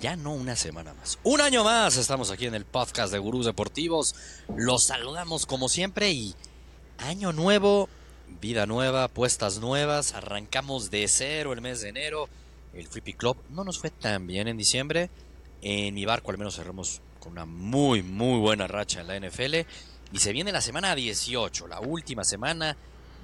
Ya no una semana más. Un año más estamos aquí en el podcast de Gurús Deportivos. Los saludamos como siempre y año nuevo, vida nueva, apuestas nuevas. Arrancamos de cero el mes de enero. El Flippy Club no nos fue tan bien en diciembre. En mi barco al menos cerramos con una muy, muy buena racha en la NFL. Y se viene la semana 18, la última semana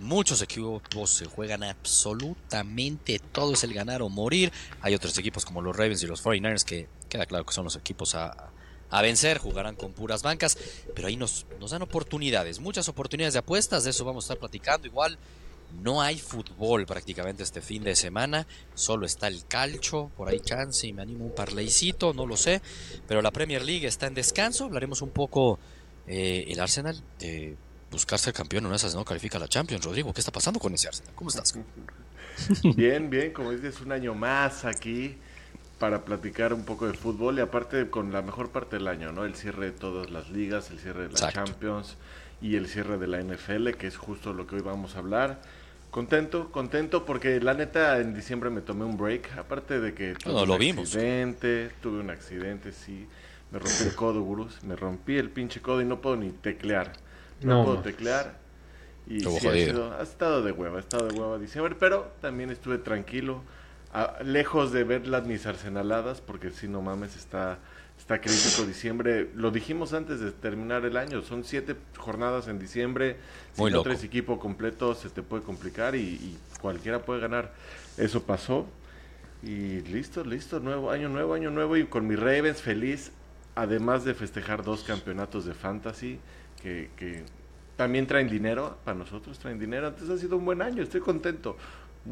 Muchos equipos se juegan absolutamente todo, es el ganar o morir. Hay otros equipos como los Ravens y los 49ers que queda claro que son los equipos a, vencer, jugarán con puras bancas, pero ahí nos, nos dan oportunidades, muchas oportunidades de apuestas, de eso vamos a estar platicando. Igual no hay fútbol prácticamente este fin de semana, solo está el calcho, por ahí chance y me animo un parleycito, no lo sé, pero la Premier League está en descanso, hablaremos un poco eh, el Arsenal. Eh, buscar ser campeón en una esas no califica a la Champions. Rodrigo, ¿qué está pasando con ese Arsenal? ¿Cómo estás? Bien, bien, como dices, un año más aquí para platicar un poco de fútbol y aparte con la mejor parte del año, ¿no? El cierre de todas las ligas, el cierre de la Champions y el cierre de la NFL, que es justo lo que hoy vamos a hablar. Contento, contento porque la neta en diciembre me tomé un break, aparte de que tuve un accidente, tuve un accidente, sí, me rompí el codo, gurús, me rompí el pinche codo y no puedo ni teclear no, puedo teclear. Y sí, ha, estado de hueva, ha estado de hueva diciembre, pero también estuve tranquilo, lejos de ver las mis arsenaladas, porque si no mames, está, está crítico diciembre. Lo dijimos antes de terminar el año, son siete jornadas en diciembre, si no tres equipo completo se te puede complicar y, y cualquiera puede ganar. Eso pasó. Y listo, listo, nuevo año nuevo, año nuevo y con mis Ravens feliz, además de festejar dos campeonatos de fantasy que, también traen dinero, para nosotros traen dinero. Entonces ha sido un buen año, estoy contento.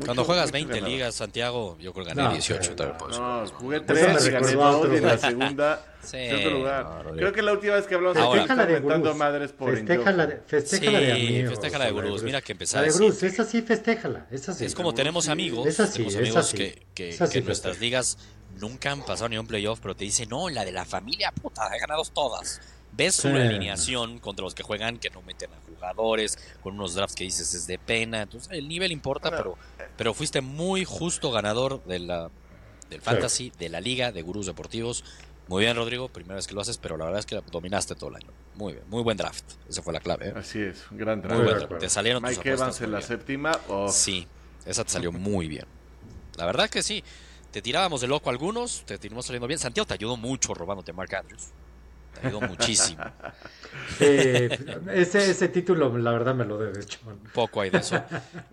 Cuando juegas 20 ligas, Santiago, yo creo que gané 18 también. No, jugué 3 y gané 2 en la segunda. sí, lugar. creo que la última vez que hablamos festeja la de madres por Festeja la de, festeja la de amigos. festeja la de Bruce. Mira que empezar. La de Bruce, esa sí, festéjala. Esa sí. Es como tenemos amigos, esa sí, tenemos amigos que, que, que en nuestras ligas nunca han pasado ni un playoff, pero te dicen, no, la de la familia, puta, he ganado todas ves su alineación contra los que juegan que no meten a jugadores, con unos drafts que dices es de pena. Entonces, el nivel importa, pero, pero fuiste muy justo ganador de la, del fantasy, de la liga, de gurús deportivos. Muy bien, Rodrigo, primera vez que lo haces, pero la verdad es que dominaste todo el año. Muy bien, muy buen draft. Esa fue la clave. ¿eh? Así es, un gran draft. Te salieron Mike Evans en la séptima. Sí, esa te salió muy bien. La verdad que sí. Te tirábamos de loco algunos, te terminó saliendo bien. Santiago te ayudó mucho robándote Mark Andrews. Te ayudó muchísimo. ese, ese título, la verdad, me lo debe, hecho. Poco hay de eso.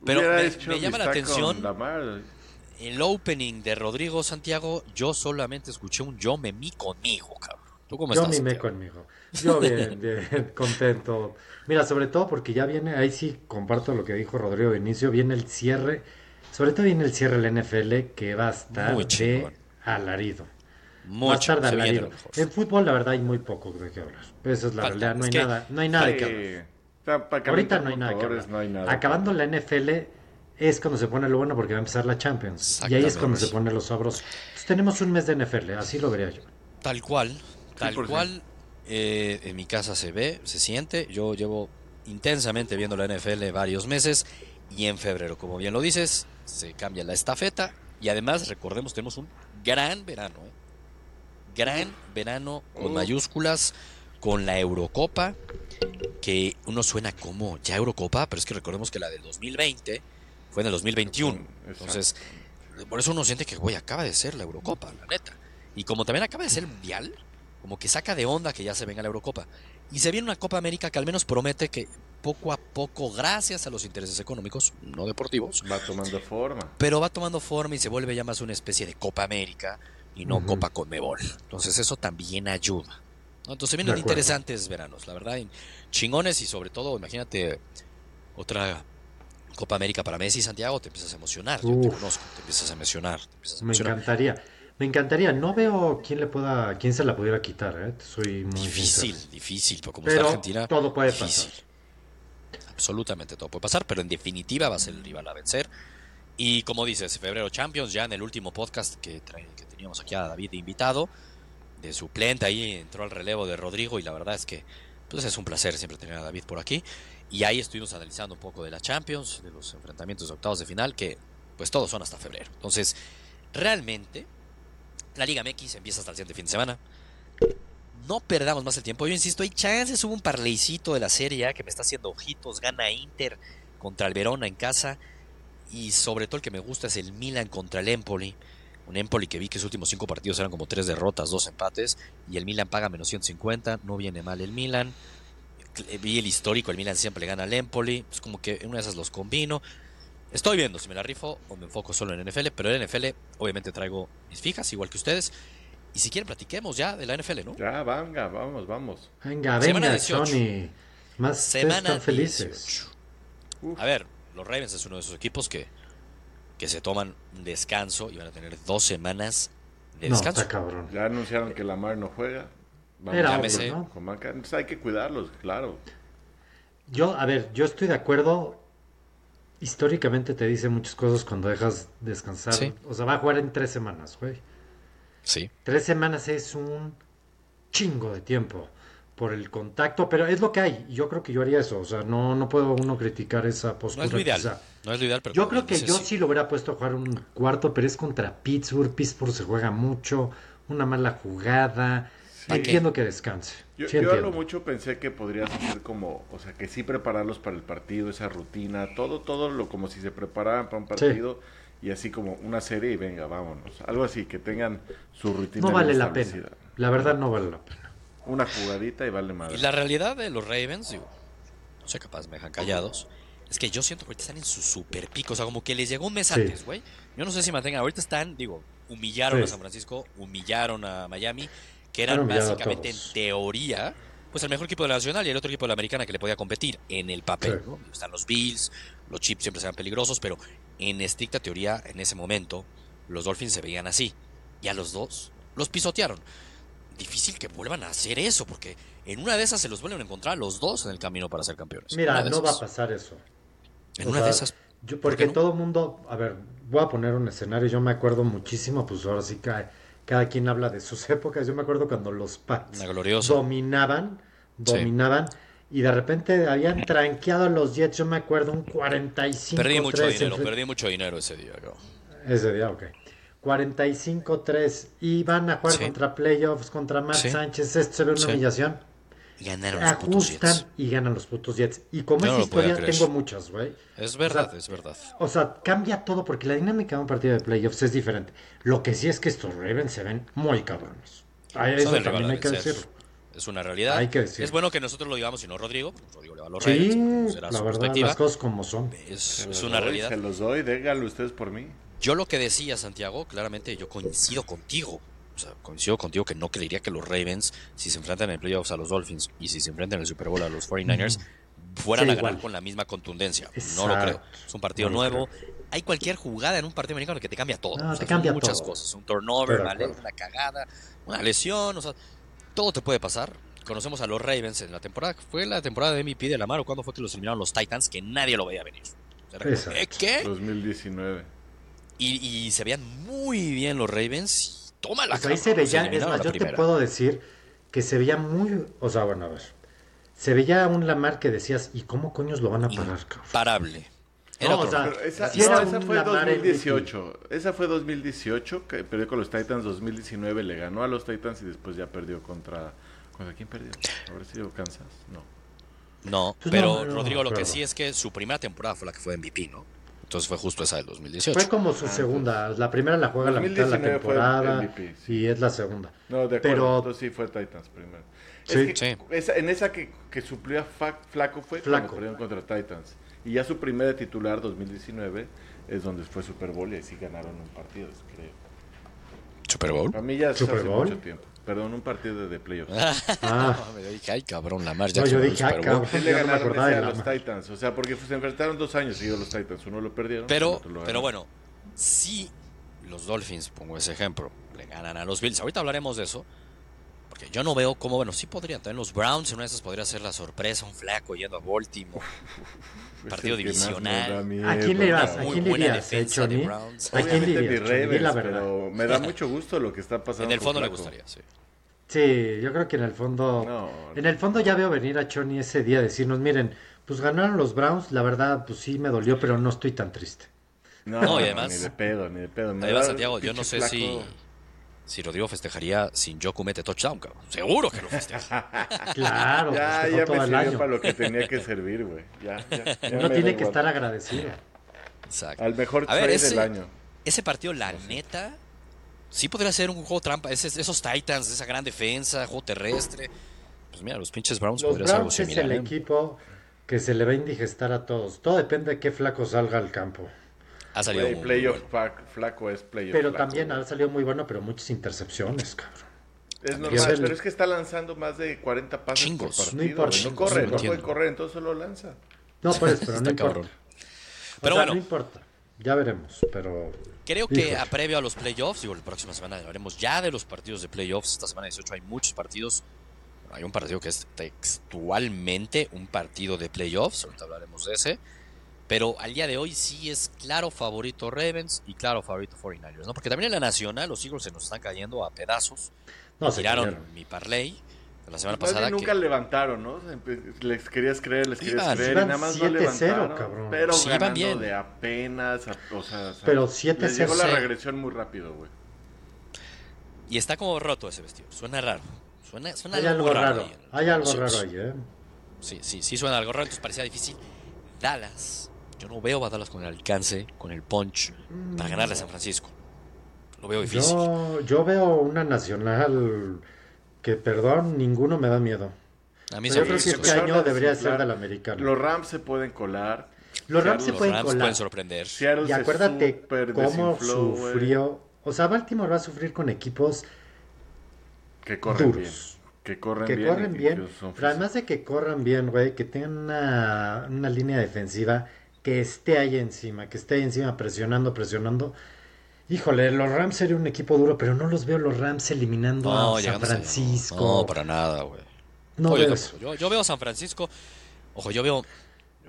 Pero me, llama la atención el opening de Rodrigo Santiago. Yo solamente escuché un yo me mi conmigo, cabrón. ¿Tú cómo yo estás? me conmigo. Yo bien, bien, contento. Mira, sobre todo porque ya viene, ahí sí comparto lo que dijo Rodrigo de inicio, viene el cierre, sobre todo viene el cierre del NFL que va a estar de alarido. Mucho, En fútbol, la verdad, hay muy poco de qué hablar. Esa es la realidad. No hay, nada, no hay nada de qué hablar. Ahorita no hay nada que hablar. Acabando la NFL es cuando se pone lo bueno porque va a empezar la Champions. Y ahí es cuando se pone los sabrosos. tenemos un mes de NFL, así lo vería yo. Tal cual, tal cual. Eh, en mi casa se ve, se siente. Yo llevo intensamente viendo la NFL varios meses. Y en febrero, como bien lo dices, se cambia la estafeta. Y además, recordemos, tenemos un gran verano. ¿eh? Gran verano con mayúsculas, con la Eurocopa, que uno suena como ya Eurocopa, pero es que recordemos que la del 2020 fue en el 2021. Entonces, por eso uno siente que, güey, acaba de ser la Eurocopa, la neta. Y como también acaba de ser el Mundial, como que saca de onda que ya se venga la Eurocopa. Y se viene una Copa América que al menos promete que poco a poco, gracias a los intereses económicos, no deportivos, va tomando forma. Pero va tomando forma y se vuelve ya más una especie de Copa América y no Copa Conmebol. Entonces eso también ayuda. Entonces vienen interesantes veranos, la verdad, chingones y sobre todo, imagínate otra Copa América para Messi y Santiago, te empiezas a emocionar, yo te conozco, te empiezas a emocionar. me encantaría. Me encantaría, no veo quién le pueda, quién se la pudiera quitar, ¿eh? Soy muy difícil, difícil, pero como está Argentina, todo puede pasar. Absolutamente todo puede pasar, pero en definitiva va a ser el rival a vencer. Y como dices, febrero Champions, ya en el último podcast que, que teníamos aquí a David de invitado, de suplente, ahí entró al relevo de Rodrigo y la verdad es que pues es un placer siempre tener a David por aquí. Y ahí estuvimos analizando un poco de la Champions, de los enfrentamientos de octavos de final, que pues todos son hasta febrero. Entonces, realmente, la Liga MX empieza hasta el siguiente fin de semana. No perdamos más el tiempo. Yo insisto, hay chances. Hubo un parleycito de la serie que me está haciendo ojitos. Gana Inter contra el Verona en casa. Y sobre todo el que me gusta es el Milan contra el Empoli. Un Empoli que vi que sus últimos cinco partidos eran como tres derrotas, dos empates. Y el Milan paga menos 150. No viene mal el Milan. Vi el histórico, el Milan siempre le gana al Empoli. Es como que en una de esas los combino. Estoy viendo si me la rifo o me enfoco solo en NFL. Pero en NFL obviamente traigo mis fijas, igual que ustedes. Y si quieren platiquemos ya de la NFL, ¿no? Ya, venga, vamos, vamos. Venga, venga, Sony. Más Semana felices. A ver, los Ravens es uno de esos equipos que, que se toman un descanso y van a tener dos semanas de descanso. cabrón. Ya anunciaron que Lamar no juega. Vamos, Era ¿no? Entonces hay que cuidarlos, claro. Yo, a ver, yo estoy de acuerdo. Históricamente te dice muchas cosas cuando dejas descansar. O sea, va a jugar en tres semanas, güey. Sí. Tres semanas es un chingo de tiempo por el contacto, pero es lo que hay. Yo creo que yo haría eso. O sea, no, no puedo uno criticar esa postura. No es lo ideal. No es lo ideal, pero yo creo que yo sí. lo hubiera puesto a jugar un cuarto, pero es contra Pittsburgh. Pittsburgh se juega mucho, una mala jugada. Entiendo que descanse. Yo, yo lo mucho pensé que podrías hacer como, o sea, que sí prepararlos para el partido, esa rutina, todo, todo lo como si se prepararan para un partido y así como una serie y venga, vámonos. Algo así, que tengan su rutina. No vale la pena. La verdad no vale la pena. Una jugadita y vale más. Y la realidad de los Ravens, digo, no sé, capaz me dejan callados. Es que yo siento que ahorita están en su super pico. O sea, como que les llegó un mes antes, güey. Yo no sé si mantengan. Ahorita están, digo, humillaron a San Francisco, humillaron a Miami, que eran básicamente en teoría, pues el mejor equipo de la Nacional y el otro equipo de la Americana que le podía competir en el papel. Están los Bills, los Chips siempre serán peligrosos, pero en estricta teoría, en ese momento, los Dolphins se veían así. Y a los dos los pisotearon. Difícil que vuelvan a hacer eso, porque en una de esas se los vuelven a encontrar los dos en el camino para ser campeones. Mira, no va a pasar eso. En una de esas. Yo, porque todo el mundo, a ver, voy a poner un escenario, yo me acuerdo muchísimo, pues ahora sí que cada quien habla de sus épocas. Yo me acuerdo cuando los Pats dominaban, dominaban y de repente habían tranqueado a los Jets, yo me acuerdo, un 45 Perdí mucho dinero, perdí mucho dinero ese día. Ese día, ok. 45-3 y van a jugar contra playoffs, contra Matt Sánchez, esto se ve una humillación. Ganaron los putos Jets. y ganan los putos Jets. Y como esa historia tengo muchas, güey. Es verdad, es verdad. O sea, cambia todo porque la dinámica de un partido de playoffs es diferente. Lo que sí es que estos Ravens se ven muy cabrones. eso también hay que decirlo. Es una realidad. Hay que decir. Es bueno que nosotros lo digamos y no Rodrigo. Rodrigo le va a los sí, la verdad, las cosas como son. Es, una realidad. Se los doy, déganlo ustedes por mí. Yo lo que decía, Santiago, claramente yo coincido contigo. O sea, coincido contigo que no creería que los Ravens, si se enfrentan en el playoffs a los Dolphins y si se enfrentan en el Super Bowl a los 49ers, fueran a ganar con la misma contundencia. No lo creo. Es un partido nuevo. Hay cualquier jugada en un partido americano que te cambia todo. te cambia muchas cosas. Un turnover, una cagada, una lesión. O sea, todo te puede pasar. Conocemos a los Ravens en la temporada. Fue la temporada de MVP de la mano. ¿Cuándo fue que los eliminaron los Titans? Que nadie lo veía venir. ¿Qué? 2019. Y, se veían muy bien los Ravens. Toma la pues ahí se veía, es más, yo te puedo decir que se veía muy. O sea, bueno, a ver. Se veía un Lamar que decías, ¿y cómo coños lo van a parar, cabrón? Imparable. no, o sea, esa, esa fue 2018. Esa fue 2018, que perdió con los Titans. 2019 le ganó a los Titans y después ya perdió contra. ¿Contra quién perdió? ¿Habrá sido Kansas? No. No, pues pero Rodrigo, lo que sí es que su primera temporada fue la que fue MVP, ¿no? Entonces fue justo esa del 2018. Fue como su segunda. La primera la juega la mitad de la temporada. Y es la segunda. No, de acuerdo. Pero... sí fue Titans primero. Sí, sí. Esa, en esa que, que suplió Flaco fue Flaco. cuando perdieron contra Titans. Y ya su primera titular, 2019, es donde fue Super Bowl y así ganaron un partido, creo. ¿Super Bowl? A mí ya Super hace Bowl? mucho tiempo. Perdón, un partido de playoffs. ah, me dije, ay cabrón, la marcha. No, yo dije, ay cabrón. le ganaron a los Titans. O sea, porque se enfrentaron dos años seguidos los Titans. Uno lo perdieron. Pero, pero bueno, sí los Dolphins, pongo ese ejemplo, le ganan a los Bills. Ahorita hablaremos de eso. Yo no veo cómo, bueno, sí podrían. También los Browns en una de esas podría ser la sorpresa, un flaco yendo a Baltimore. partido divisional. ¿A quién le vas? ¿A quién le irías? ¿A quién le irías? Pero me da mucho gusto lo que está pasando. En el fondo le gustaría, sí. Sí, yo creo que en el fondo. en el fondo ya veo venir a Choni ese día a decirnos: miren, pues ganaron los Browns, la verdad, pues sí me dolió, pero no estoy tan triste. No, y además. Ni de pedo, ni de pedo. además, Santiago, yo no sé si si Rodrigo festejaría sin Joku mete touchdown, cabrón. Seguro que lo festeja. claro. Ya, ya me sirvió para lo que tenía que servir, güey. Ya, ya, Uno tiene que estar agradecido. Exacto. Al mejor A ver, del año. Ese partido, la neta, sí podría ser un juego trampa. esos Titans, esa gran defensa, juego terrestre. Pues mira, los pinches Browns los podría ser algo similar. es el ¿eh? equipo que se le va a indigestar a todos. Todo depende de qué flaco salga al campo. Ha salido muy, playoff flaco es playoff Pero también ha salido muy bueno, pero muchas intercepciones, cabrón. Es normal, pero es que está lanzando más de 40 pasos por partido. No importa. No corre, no, puede correr, entonces solo lanza. No, por eso, pero no importa. Pero bueno. No importa. Ya veremos, pero... Creo que a previo a los playoffs, digo, la próxima semana hablaremos ya de los partidos de playoffs. Esta semana 18 hay muchos partidos. Hay un partido que es textualmente un partido de playoffs. Ahorita hablaremos de ese. Pero al día de hoy sí es claro favorito Ravens y claro favorito 49ers, ¿no? Porque también en la nacional los Eagles se nos están cayendo a pedazos. No, tiraron mi parlay la semana pasada. nunca levantaron, ¿no? Les querías creer, les querías creer y nada más no levantaron. Cabrón. Pero sí, ganando bien. de apenas, o sea, pero 7 Les llegó la regresión muy rápido, güey. Y está como roto ese vestido, suena raro. Suena, suena Hay algo, raro. Hay algo raro ahí, ¿eh? Sí, sí, sí suena algo raro, entonces parecía difícil. Dallas yo no veo a Dallas con el alcance, con el punch para ganarle a San Francisco. Lo veo difícil. Yo, veo una nacional que, perdón, ninguno me da miedo. A mí yo creo que este año debería ser del americano. Los Rams se pueden colar. Los Rams se pueden colar. pueden sorprender. y acuérdate cómo sufrió. O sea, Baltimore va a sufrir con equipos que corren bien. Que corren que Corren bien. Pero además de que corran bien, güey, que tengan una, una línea defensiva que esté ahí encima, que esté ahí encima presionando, presionando. Híjole, los Rams sería un equipo duro, pero no los veo los Rams eliminando a San Francisco. No, para nada, güey. No veo yo, yo, veo a San Francisco. Ojo, yo veo.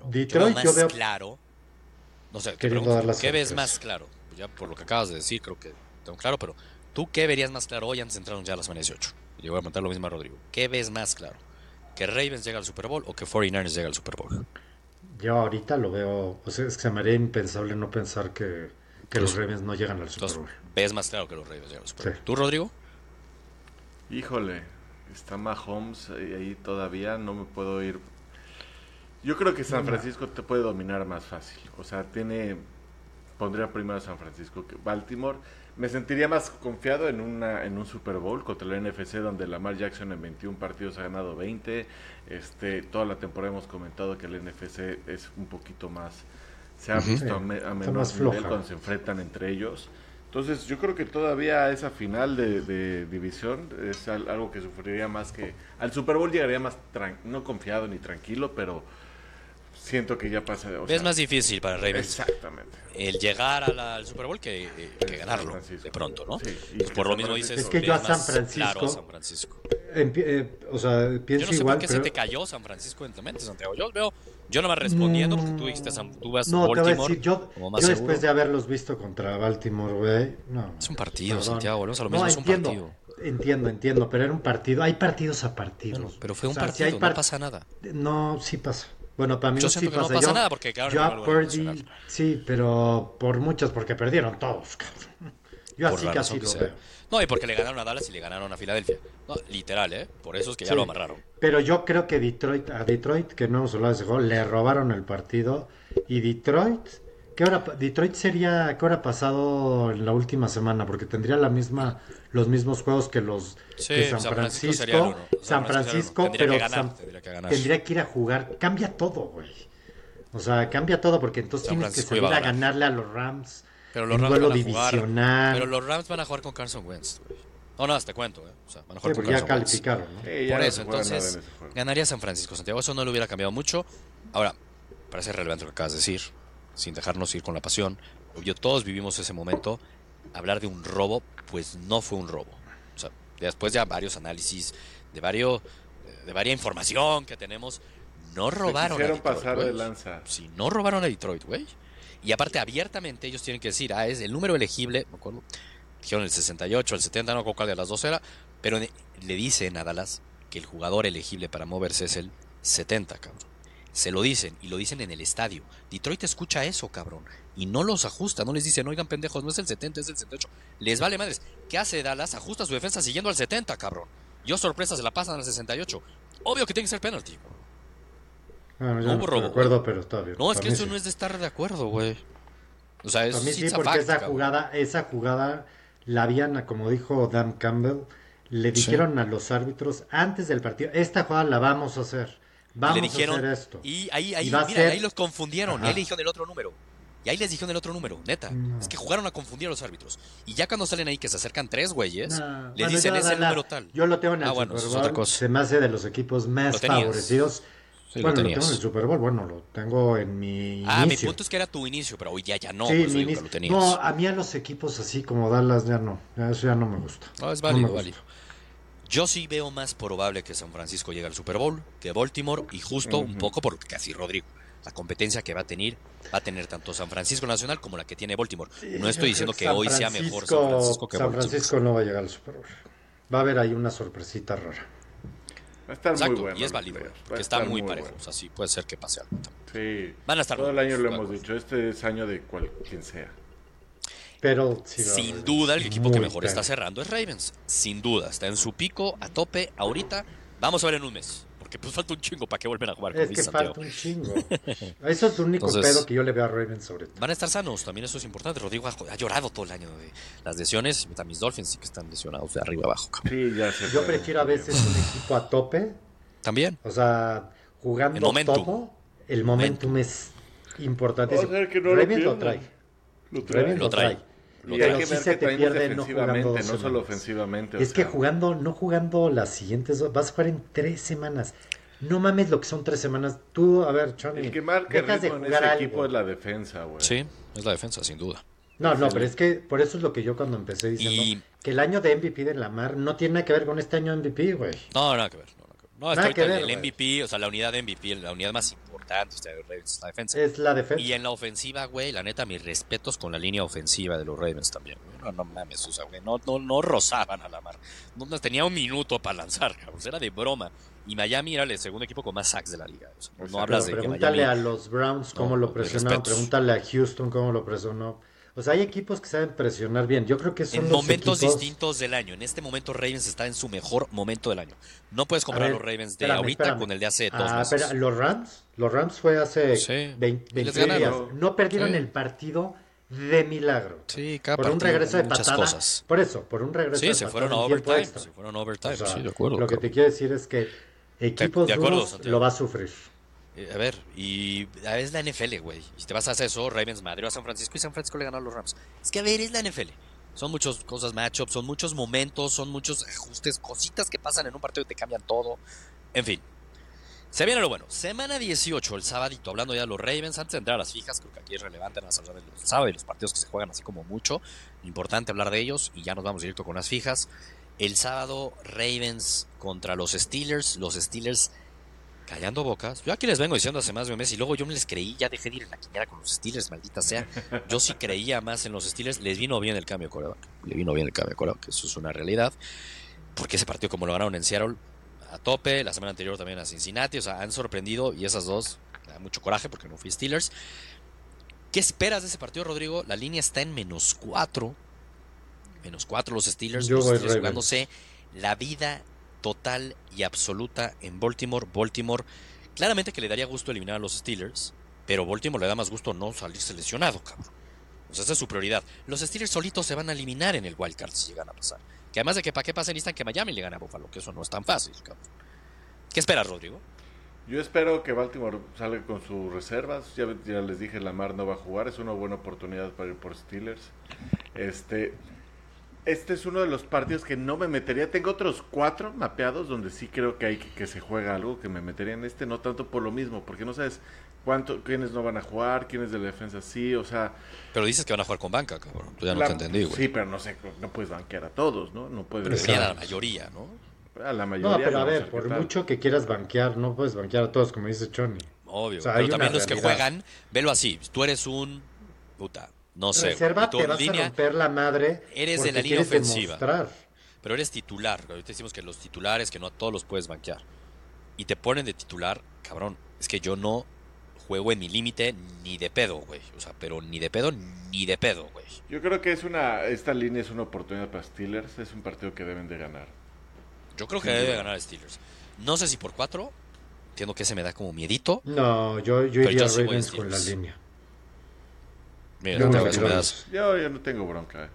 Detroit, yo veo más claro. No sé, te pregunto, ¿qué ves más claro? Ya por lo que acabas de decir, creo que tengo claro, pero ¿tú qué verías más claro hoy antes de entrar ya a las 18? Yo voy a preguntar lo mismo a Rodrigo. ¿Qué ves más claro? ¿Que Ravens llega al Super Bowl o que 49ers llega al Super Bowl? Yo ahorita lo veo, o sea, es que se me haría impensable no pensar que, que los Ravens no llegan al Super Bowl. Ves más claro que los Ravens llegan al Super Bowl. ¿Tú, Rodrigo? Híjole, está Mahomes y ahí todavía no me puedo ir. Yo creo que San Francisco te puede dominar más fácil. O sea, tiene. Pondría primero a San Francisco que Baltimore me sentiría más confiado en, una, en un Super Bowl contra el NFC donde Lamar Jackson en 21 partidos ha ganado 20. Este, toda la temporada hemos comentado que el NFC es un poquito más, se ha visto a, menor nivel cuando se enfrentan entre ellos. Entonces yo creo que todavía esa final de, de división es algo que sufriría más que... Al Super Bowl llegaría más, no confiado ni tranquilo, pero siento que ya pasa. O es más difícil para Ravens. Exactamente. El llegar al Super Bowl que, que ganarlo de pronto, ¿no? Sí, pues por lo mismo dices. Es que yo a San Francisco. San Francisco. Eh, o sea, pienso yo no sé igual, por qué se te cayó San Francisco en mente, Santiago. Yo veo, yo no me respondiendo porque tú dijiste, tú vas no, Baltimore. Te voy a decir, yo, yo después de haberlos visto contra Baltimore, güey, no. Es un partido, Santiago, volvemos a lo mismo, es un partido. Entiendo, entiendo, pero era un partido. Hay partidos a partidos. pero fue un partido, no pasa nada. No, sí pasa. Bueno, para mí yo sí pasa. no pasa nada porque claro, yo perdí, sí, pero por muchos porque perdieron todos. Yo así casi lo veo. No, y porque le ganaron a Dallas y le ganaron a Filadelfia. No, literal, ¿eh? Por eso es que ya lo amarraron. Pero yo creo que Detroit, a Detroit, que no hemos hablado de ese juego, le robaron el partido. Y Detroit, ¿qué hora, Detroit sería, ¿qué hora pasado en la última semana? Porque tendría la misma los mismos juegos que los de San, Francisco. San Francisco, pero tendría, que ir a jugar. Cambia todo, güey. O sea, cambia todo porque entonces tienes que salir a, ganarle a los Rams. Pero los Rams van a divisional. pero los Rams van a jugar con Carson Wentz, No, no, te cuento, O sea, van a jugar con ya calificaron, ¿no? Por eso, entonces, ganaría San Francisco. Santiago, eso no le hubiera cambiado mucho. Ahora, parece relevante lo que acabas de decir, sin dejarnos ir con la pasión. Obvio, todos vivimos ese momento hablar de un robo, pues no fue un robo. O sea, después de varios análisis, de varios de varia información que tenemos, no robaron a Detroit. pasar de lanza. Sí, no robaron a Detroit, güey. Y aparte, abiertamente ellos tienen que decir, ah, es el número elegible, me acuerdo, dijeron el 68, el 70, no recuerdo cuál de las dos era, pero le dicen a Dallas que el jugador elegible para moverse es el 70, cabrón. Se lo dicen y lo dicen en el estadio. Detroit escucha eso, cabrón. Y no los ajusta, no les dicen, oigan pendejos, no es el 70, es el 78. Les vale madres. ¿Qué hace Dallas? Ajusta su defensa siguiendo al 70, cabrón. Yo sorpresa se la pasan al 68. Obvio que tiene que ser penalti. no hubo robo. De acuerdo, pero está bien. No, es que eso no es de estar de acuerdo, güey. O sea, es, a mí sí, porque esa jugada, esa jugada la habían, como dijo Dan Campbell, le dijeron a los árbitros antes del partido, esta jugada la vamos a hacer. Vamos a hacer esto. Y ahí, ahí, mira, ahí los confundieron. Ahí le dijeron el otro número. Y ahí les dijeron el otro número, neta. Es que jugaron a confundir a los árbitros. Y ya cuando salen ahí que se acercan tres güeyes, le dicen ese número tal. Yo lo tengo en el ah, Super Bowl. Se me hace de los equipos más favorecidos. bueno, lo, tengo en el Super Bowl. Bueno, lo tengo en mi. Ah, mi punto es que era tu inicio, pero hoy ya, ya no. Sí, mi lo No, a mí a los equipos así como Dallas ya no. Eso ya no me gusta. No, es válido, válido. Yo sí veo más probable que San Francisco llegue al Super Bowl que Baltimore y justo un poco porque así Rodrigo la competencia que va a tener va a tener tanto San Francisco Nacional como la que tiene Baltimore. no estoy diciendo que, hoy sea mejor San Francisco que San Francisco no va a llegar al Super Bowl. Va a haber ahí una sorpresita rara. Va a estar muy bueno. Y es válido, porque está muy, parejo. O sea, sí, puede ser que pase algo. Sí. Van a estar Todo el año lo hemos dicho. Este es año de cual, quien sea. Pero sin duda el equipo que mejor está cerrando es Ravens. Sin duda, está en su pico, a tope, ahorita. Vamos a ver en un mes que pues falta un chingo para que vuelvan a jugar. Es que falta un chingo. Eso es el único pedo que yo le veo a Ravens sobre todo. Van a estar sanos, también eso es importante. Rodrigo ha, llorado todo el año de las lesiones. Y mis Dolphins sí que están lesionados de arriba abajo. Sí, ya yo prefiero a veces un equipo a tope. También. O sea, jugando todo, el momentum, es importante. Ravens lo trae. Lo trae. Lo trae. Y hay que ver se te pierde no jugando no solo ofensivamente. Es que jugando, no jugando las siguientes, vas a jugar en tres semanas. No mames lo que son tres semanas. Tú, a ver, Choni, El que marca dejas de jugar ese equipo es la defensa, güey. Sí, es la defensa, sin duda. No, no, pero es que por eso es lo que yo cuando empecé diciendo que el año de MVP de Lamar no tiene nada que ver con este año de MVP, güey. No, nada que ver. No, no, no que ver, el MVP, o sea, la unidad de MVP, la unidad más importante es la defensa. Es la defensa. Y en la ofensiva, güey, la neta, mis respetos con la línea ofensiva de los Ravens también. No, no mames, o sea, güey, no, no, no rozaban a la mar. No, tenía un minuto para lanzar, cabrón. Era de broma. Y Miami era el segundo equipo con más sacks de la liga. no hablas de Pregúntale a los Browns cómo lo presionaron. Pregúntale a Houston cómo lo presionó. O sea, hay equipos que saben presionar bien. Yo creo que son en momentos distintos del año. En este momento Ravens está en su mejor momento del año. No puedes comparar los Ravens de ahorita con el de hace dos ah, meses. Los Rams, los Rams fue hace 20, días. No perdieron el partido de milagro. Sí, por un regreso de patada. Cosas. Por eso, por un regreso de se fueron a overtime. Se fueron a overtime. sí, de acuerdo. Lo que te quiero decir es que equipos de, lo va a sufrir. Eh, a ver, y es la NFL, güey. Si te vas a hacer eso, Ravens Madrid a San Francisco y San Francisco le ganó a los Rams. Es que, a ver, es la NFL. Son muchas cosas matchups, son muchos momentos, son muchos ajustes, cositas que pasan en un partido y te cambian todo. En fin. Se viene lo bueno. Semana 18, el sábado, hablando ya de los Ravens, antes de entrar a las fijas, creo que aquí es relevante más hablar de los sábados y los partidos que se juegan así como mucho. Importante hablar de ellos y ya nos vamos directo con las fijas. El sábado, Ravens contra los Steelers. Los Steelers callando bocas. Yo aquí les vengo diciendo hace más de un mes y luego yo me les creí, ya dejé de ir en la quiniela con los Steelers, maldita sea. Yo sí creía más en los Steelers, les vino bien el cambio de coreback. Le vino bien el cambio de coreback, que eso es una realidad. Porque ese partido como lo ganaron en Seattle a tope, la semana anterior también a Cincinnati, o sea, han sorprendido y esas dos, da mucho coraje porque no fui Steelers. ¿Qué esperas de ese partido, Rodrigo? La línea está en menos cuatro. Menos cuatro los Steelers, los Steelers jugándose la vida total y absoluta en Baltimore. Baltimore, claramente que le daría gusto eliminar a los Steelers, pero Baltimore le da más gusto no salirse lesionado, cabrón. O sea, esa es su prioridad. Los Steelers solitos se van a eliminar en el wildcard si llegan a pasar. Que además de que para qué pasen necesitan que Miami le gane a Buffalo, que eso no es tan fácil, cabrón. ¿Qué esperas, Rodrigo? Yo espero que Baltimore salga con sus reservas. Ya, ya les dije, Lamar no va a jugar. Es una buena oportunidad para ir por Steelers. Este, este es uno de los partidos que no me metería. Tengo otros cuatro mapeados donde sí creo que hay que, se juega algo que me metería en este, no tanto por lo mismo, porque no sabes ¿Cuánto, ¿Quiénes no van a jugar? ¿Quiénes de la defensa sí? O sea... Pero dices que van a jugar con banca, cabrón. Tú ya no te entendí, güey. Sí, pero no sé, no puedes banquear a todos, ¿no? No puedes... Pero a la mayoría, ¿no? A la mayoría. No, pero a ver, por mucho que quieras banquear, no puedes banquear a todos, como dice Choni. Obvio, pero también los que juegan, velo así, tú eres un... Puta, no sé. Reserva, te vas a romper la madre Eres de la línea ofensiva. Pero eres titular. Ahorita decimos que los titulares, que no a todos los puedes banquear. Y te ponen de titular, cabrón. Es que yo no juego en mi límite ni de pedo, güey. O sea, pero ni de pedo ni de pedo, güey. Yo creo que es una esta línea es una oportunidad para Steelers, es un partido que deben de ganar. Yo creo que debe ganar Steelers. No sé si por cuatro, entiendo que se me da como miedito. No, yo, yo iría a Ravens con la línea. Mira, yo, no, yo, yo no tengo bronca. Eh.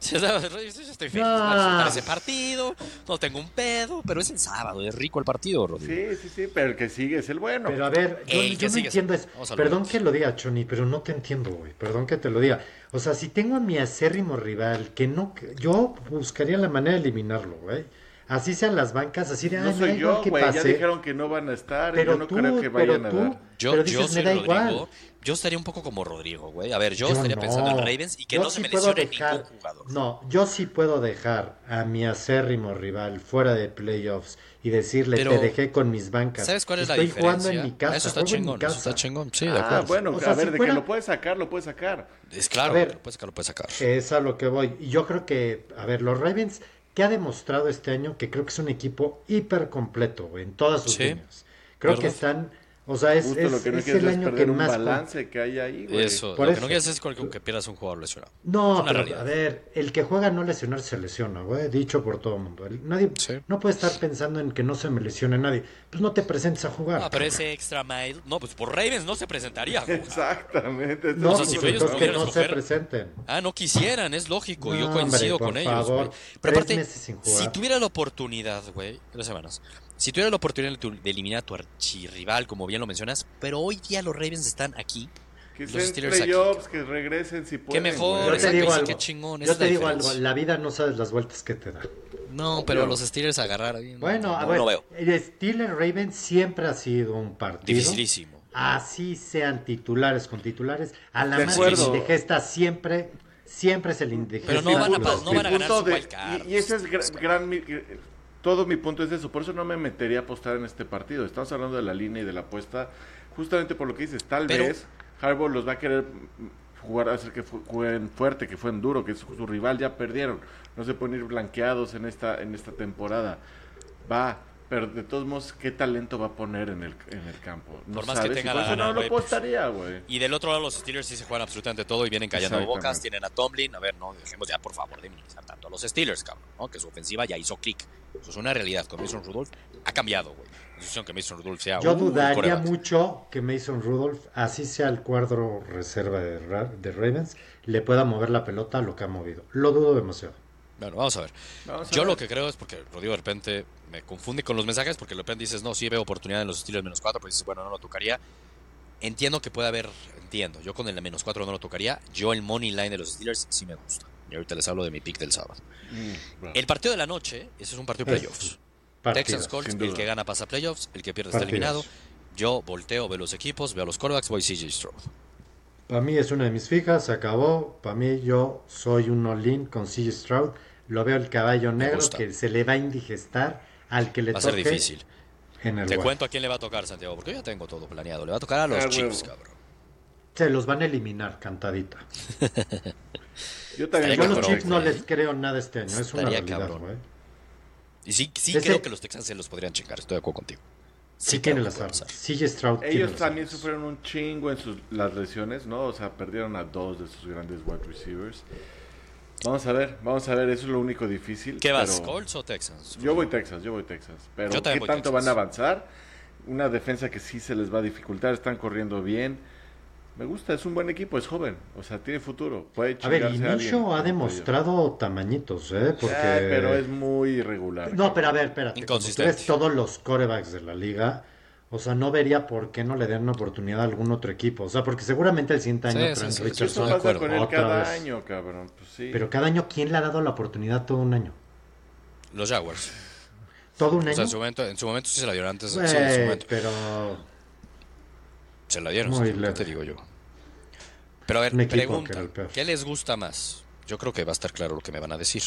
Estoy feliz no. ese partido, no tengo un pedo, pero es el sábado, es rico el partido, Rodrigo. Sí, sí, sí, pero el que sigue es el bueno. Pero a ver, yo, no entiendo eso. Perdón que lo diga, Choni, pero no te entiendo, güey. Perdón que te lo diga. O sea, si tengo a mi acérrimo rival, que no, yo buscaría la manera de eliminarlo, güey. Así sean las bancas, así de No soy yo, güey. Ya dijeron que no van a estar. Pero yo no creo que vayan a dar. Yo, pero dices, me da igual. Yo estaría un poco como Rodrigo, güey. A ver, yo, estaría pensando en Ravens y que no se me lesione ningún jugador. No, yo sí puedo dejar a mi acérrimo rival fuera de playoffs y decirle, te dejé con mis bancas. ¿Sabes cuál es Estoy la diferencia? jugando en mi casa. Eso está chingón, eso está chingón. Sí, de ah, acuerdo. bueno, a ver, de que lo puedes sacar, lo puedes sacar. Es claro, lo puedes sacar, lo puedes sacar. Es a lo que voy. Yo creo que, a ver, los Ravens que ha demostrado este año que creo que es un equipo hiper completo en todas sus líneas. Creo que están o sea, es, es, que no es el año que un más. balance que hay ahí, güey. Eso, lo que no quieres es que pierdas un jugador lesionado. No, pero, a ver, el que juega no lesionar se lesiona, güey. Dicho por todo el mundo. Nadie, No puede estar pensando en que no se me lesione nadie. Pues no te presentes a jugar. Ah, pero ese extra mile. No, pues por Ravens no se presentaría. Exactamente. No, pues, que no se presenten. Ah, no quisieran, es lógico. yo coincido con ellos. Pero aparte, si tuviera la oportunidad, güey, tres semanas si tuviera la oportunidad de eliminar a tu archirrival, como bien lo mencionas, pero hoy día los Ravens están aquí. Que los Steelers playoffs, que regresen si pueden. Qué mejor, yo te digo algo, qué chingón. Yo te digo algo, la vida no sabes las vueltas que te da. No, pero los Steelers agarrar Bueno, a ver, veo. el Steelers Ravens siempre ha sido un partido. Dificilísimo. Así sean titulares con titulares. A la madre de gesta siempre siempre es el indigesta. Pero no van a, no van a ganar su de, y, y, ese es gran, gran todo mi punto es eso, por eso no me metería a apostar en este partido. Estamos hablando de la línea y de la apuesta, justamente por lo que dices, tal vez Harbaugh los va a querer jugar, hacer que jueguen fuerte, que fueron duro, que su, rival ya perdieron, no se pueden ir blanqueados en esta, en esta temporada. Va, pero de todos modos, ¿qué talento va a poner en el, en el campo? No Por más que tenga la no lo apostaría, güey. Y del otro lado, los Steelers sí se juegan absolutamente todo y vienen callando bocas. Tienen a Tomlin. A ver, no, dejemos ya, por favor, de minimizar tanto a los Steelers, cabrón, ¿no? Que su ofensiva ya hizo clic. Eso es una realidad. Con Mason Rudolph ha cambiado, güey. que Mason Rudolph sea Yo dudaría mucho que Mason Rudolph, así sea el cuadro reserva de, de Ravens, le pueda mover la pelota a lo que ha movido. Lo dudo demasiado. Bueno, vamos a ver. Yo lo que creo es porque, lo digo de repente, me confunde con los mensajes porque de repente dices, no, sí veo oportunidad en los estilos menos 4, pues dices, bueno, no lo tocaría. Entiendo que puede haber, entiendo, yo con el menos 4 no lo tocaría. Yo el money line de los Steelers sí me gusta. Y ahorita les hablo de mi pick del sábado. Mm, el partido de la noche, ese es un partido de playoffs. Texas Colts, el que gana pasa playoffs, el que pierde está eliminado. Yo volteo, veo los equipos, veo los quarterbacks, voy CJ Stroud. Para mí es una de mis fijas, se acabó. Para mí yo soy un all-in con CJ Stroud. Lo veo el caballo negro que se le va a indigestar al que le va toque. Va a ser difícil. Te cuento a quién le va a tocar, Santiago, porque yo ya tengo todo planeado. Le va a tocar a los ah, Chiefs, cabrón. Se los van a eliminar, cantadita. yo también. a los Chiefs no les creo nada este año, es una realidad, güey. Y sí, sí creo que los Texans se los podrían chingar, estoy de acuerdo contigo. Sí, tiene las armas. Sigue Stroud Ellos también sufrieron un chingo en sus, las lesiones, ¿no? O sea, perdieron a dos de sus grandes wide receivers. Vamos a ver, vamos a ver, eso es lo único difícil. ¿Qué vas, Colts o Texans? Yo voy Texas, yo voy Texas. Pero ¿qué tanto van a avanzar? Una defensa que sí se les va a dificultar, están corriendo bien. Me gusta, es un buen equipo, es joven, o sea, tiene futuro. Puede a ver, Inicio ha demostrado tamañitos, ¿eh? Porque... pero es muy irregular. No, pero a ver, espérate. Inconsistente. todos los corebacks de la liga, o sea, no vería por qué no le den una oportunidad a algún otro equipo. O sea, porque seguramente el siguiente año sí, sí, Richardson. Eso pasa con él cada año, cabrón. Pues sí. Pero cada año, ¿quién le ha dado la oportunidad todo un año? Los Jaguars. ¿Todo un año? O sea, en su momento, en su momento sí se la dieron antes. sí, en su momento. Pero. Se la dieron, Muy te digo yo? Pero a ver, pregunta, ¿qué les gusta más? Yo creo que va a estar claro lo que me van a decir,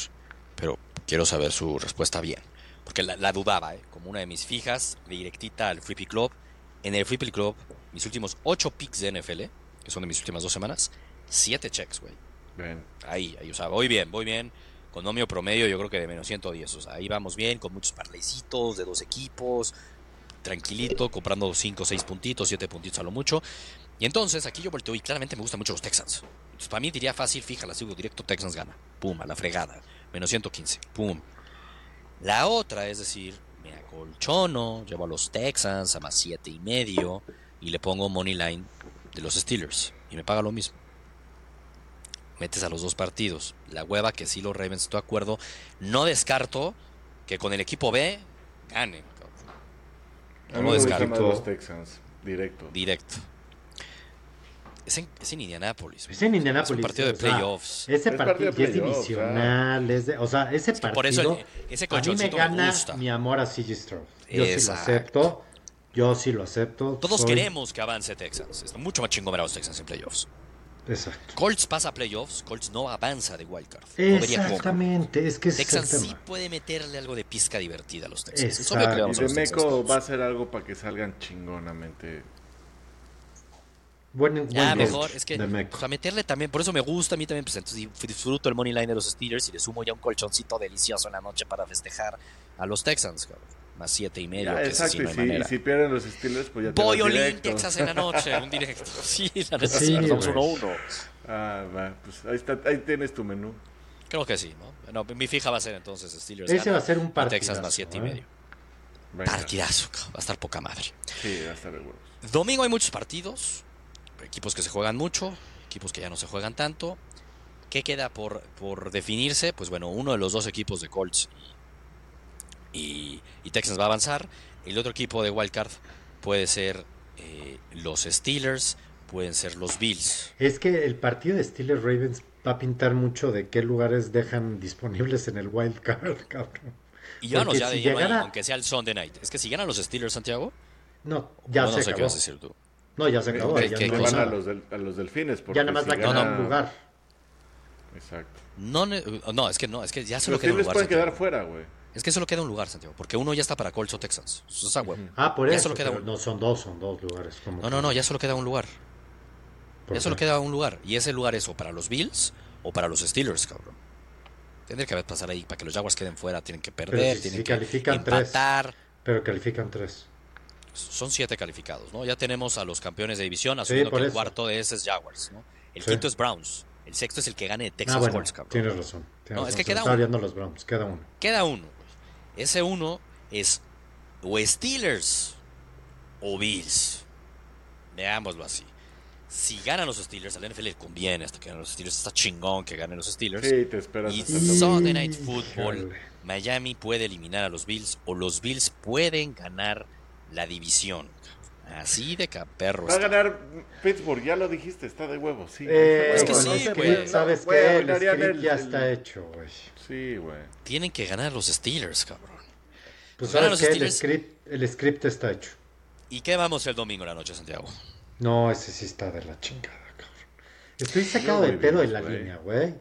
pero quiero saber su respuesta bien. Porque la, dudaba, ¿eh? como una de mis fijas, directita al Free Pick Club. En el Free Pick Club, mis últimos 8 picks de NFL, que son de mis últimas dos semanas, 7 checks, güey. Ahí, ahí, o sea, voy bien, voy bien. Con nomio promedio, yo creo que de menos 110. O sea, ahí vamos bien, con muchos parleycitos de dos equipos, tranquilito, comprando 5 6 puntitos, 7 puntitos a lo mucho. Y entonces aquí yo volteo y claramente me gustan mucho los Texans. Entonces para mí diría fácil, fija, la sigo directo, Texans gana. Pum, a la fregada. Menos 115. Pum. La otra es decir, me acolchono, llevo a los Texans a más 7 y medio y le pongo money line de los Steelers y me paga lo mismo. Metes a los dos partidos. La hueva que sí los Ravens, estoy de acuerdo. No descarto que con el equipo B gane. No lo descarto. Los Texans, directo. Directo. Es en, es en Indianápolis. Es en Indianápolis. Es un partido de playoffs. ese partido, es divisional. Es de, o sea, ese partido. Por eso ese a mí me gana mi amor a CG Stroud. Yo sí lo acepto. Yo sí lo acepto. Todos queremos que avance Texans. Es mucho más chingón ver a los Texans en playoffs. Exacto. Colts pasa a playoffs, Colts no avanza de wildcard. Exactamente, es que Texans sí puede meterle algo de pizca divertida a los Texans. y de Meco va a ser algo para que salgan chingonamente. Buen, ya, mejor, es que a meterle también, por eso me gusta a mí también, pues entonces disfruto el money line de los Steelers y le sumo ya un colchoncito delicioso en la noche para festejar a los Texans, Más siete y medio. exacto, y, si, pierden los Steelers, pues ya te Voy Olin Texas en la noche, un directo. Sí, la neta sí, uno uno. Ah, va, pues ahí, está, ahí tienes tu menú. Creo que sí, ¿no? mi fija va a ser entonces Steelers. Ese va a ser un partido. Texas más siete y medio. Partidazo, va a estar poca madre. Sí, va a estar de huevos. Domingo hay muchos partidos equipos que se juegan mucho, equipos que ya no se juegan tanto. ¿Qué queda por, por definirse? Pues bueno, uno de los dos equipos de Colts y, Texans va a avanzar. El otro equipo de Wildcard puede ser eh, los Steelers, pueden ser los Bills. Es que el partido de Steelers Ravens va a pintar mucho de qué lugares dejan disponibles en el Wildcard, cabrón. Y ya no, ya de aunque sea el Sunday night. Es que si ganan los Steelers, Santiago. No, ya se acabó. No, ya se acabó. ya que, van a los, del, a los delfines. Ya nada más va a quedar un lugar. Exacto. No, no, es que no, es que ya solo queda un lugar. pueden quedar fuera, güey. Es que solo queda un lugar, Santiago, porque uno ya está para Colts o Texans. Eso es agua. Ah, por eso. queda No, son dos, son dos lugares. no, no, no, ya solo queda un lugar. Ya solo queda un lugar. Y ese lugar es o para los Bills o para los Steelers, cabrón. Tendría que pasar ahí para que los Jaguars queden fuera. Tienen que perder, tienen que empatar. pero califican tres son siete calificados, ¿no? Ya tenemos a los campeones de división, asumiendo que el cuarto de ese es Jaguars, ¿no? El quinto es Browns. El sexto es el que gane Texas ah, bueno, Tienes razón. no, es que queda uno. los Browns, queda uno. Queda uno. Ese uno es o Steelers o Bills. Veámoslo así. Si ganan los Steelers, al NFL le conviene hasta que ganen los Steelers. Está chingón que ganen los Steelers. Sí, te esperas. Y Sunday Night Football, Miami puede eliminar a los Bills o los Bills pueden ganar la división. Así de caperros. Va a ganar Pittsburgh, ya lo dijiste, está de huevo, sí. Eh, es que sí, güey. Sabes que el script ya está hecho, güey. Sí, güey. Tienen que ganar los Steelers, cabrón. Pues sabes los El, script, el script está hecho. ¿Y qué vamos el domingo en la noche, Santiago? No, ese sí está de la chingada, cabrón. Estoy sacado de pedo en la línea, güey.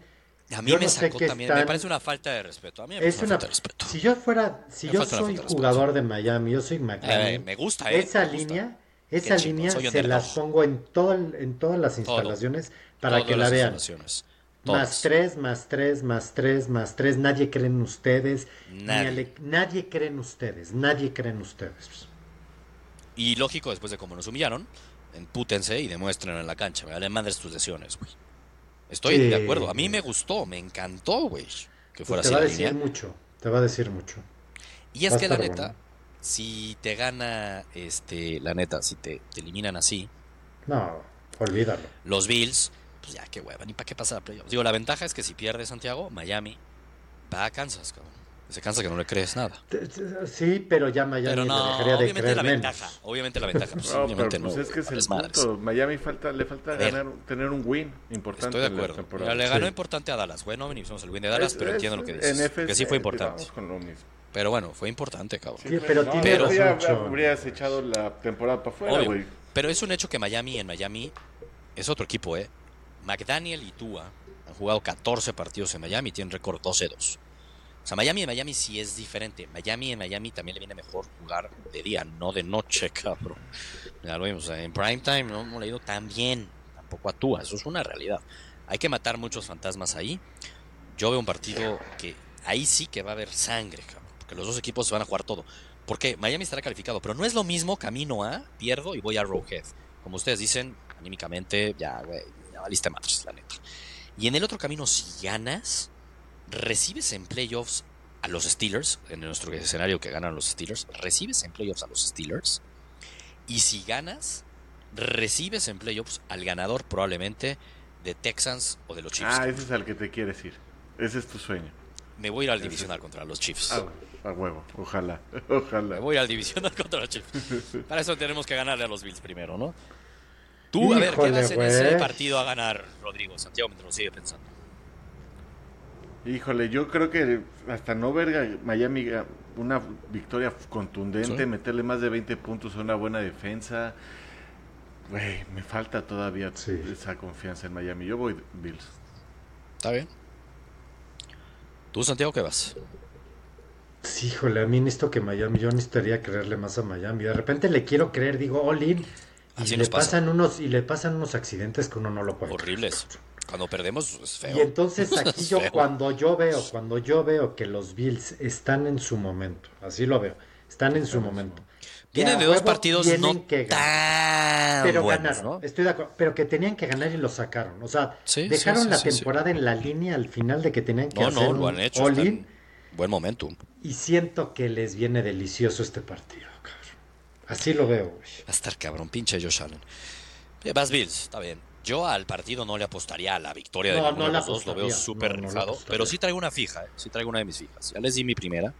A mí me sacó también, me parece una falta de respeto. A mí me es una, falta de respeto. Si yo fuera, si yo soy jugador de Miami, yo soy McLaren. Eh, me gusta, eh, Esa línea, esa línea se las pongo en todo, en todas las instalaciones para que la vean. Más tres, más tres, más tres, más tres. Nadie cree en ustedes. Nadie, nadie cree en ustedes. Nadie cree en ustedes. Y lógico, después de cómo nos humillaron, empútense y demuestren en la cancha. Me vale madres tus lesiones, güey. Estoy de acuerdo. A mí me gustó, me encantó, güey. Que fuera pues te va a decir mucho. Te va a decir mucho. Y es que la neta, si te gana, este, la neta, si te, eliminan así. No, olvídalo. Los Bills, pues ya qué hueva, ni para qué pasar a playoffs. Digo, la ventaja es que si pierde Santiago, Miami va a Kansas, cabrón. Se cansa que no le crees nada. Sí, pero ya Miami pero no, dejaría de obviamente la ventaja, obviamente la ventaja. Pues, no, obviamente pero, pues es que es el punto. Miami falta, le falta ganar, tener un win importante. Estoy de acuerdo. le ganó importante a Dallas. Bueno, venimos el win de Dallas, pero entiendo lo que dices. que sí fue importante. Con lo mismo. Pero bueno, fue importante, cabrón. Sí, pero, no, pero habrías echado la temporada para afuera, güey. Pero es un hecho que Miami, en Miami, es otro equipo, ¿eh? McDaniel y Tua han jugado 14 partidos en Miami y tienen récord 12-2. O sea, Miami en Miami sí es diferente. Miami en Miami también le viene mejor jugar de día, no de noche, cabrón. Ya lo vimos. En prime time no hemos leído tan bien. Tampoco actúa. Eso es una realidad. Hay que matar muchos fantasmas ahí. Yo veo un partido que ahí sí que va a haber sangre, cabrón. Porque los dos equipos se van a jugar todo. Porque Miami estará calificado. Pero no es lo mismo camino a pierdo y voy a Rowhead. Como ustedes dicen, anímicamente, ya, güey, ya valiste la neta. Y en el otro camino, si ganas, recibes en playoffs a los Steelers, en nuestro escenario que ganan los Steelers, recibes en playoffs a los Steelers. Y si ganas, recibes en playoffs al ganador probablemente de Texans o de los Chiefs. Ah, ese es al que te quieres ir. Ese es tu sueño. Me voy a ir al divisional contra los Chiefs. Ah, a huevo, ojalá, ojalá. Me voy al divisional contra los Chiefs. Para eso tenemos que ganarle a los Bills primero, ¿no? Tú, a ver, ¿qué vas en ese partido a ganar, Rodrigo? Santiago mientras lo sigue pensando. Híjole, yo creo que hasta no ver Miami una victoria contundente, meterle más de 20 puntos a una buena defensa, güey, me falta todavía esa confianza en Miami. Yo voy Bills. Está bien. ¿Tú, Santiago, qué vas? Sí, híjole, a mí necesito que Miami, yo necesitaría creerle más a Miami. De repente le quiero creer, digo, all in, y le pasan unos y le pasan unos accidentes que uno no lo puede. Horribles. Cuando perdemos es feo. Y entonces aquí yo cuando yo veo, cuando yo veo que los Bills están en su momento, así lo veo, están en su momento. Vienen de dos partidos no que tan pero buenos, ¿no? Estoy de acuerdo, pero que tenían que ganar y lo sacaron. O sea, dejaron la temporada en la línea al final de que tenían que hacer no, lo han hecho, buen momentum. Y siento que les viene delicioso este partido, cabrón. Así lo veo, güey. Va a estar cabrón, pinche Josh Allen. Eh, vas Bills, está bien. Yo al partido no le apostaría a la victoria de ninguno de los dos, lo veo súper rifado. pero sí traigo una fija, ¿eh? sí traigo una de mis fijas. Ya les di mi primera,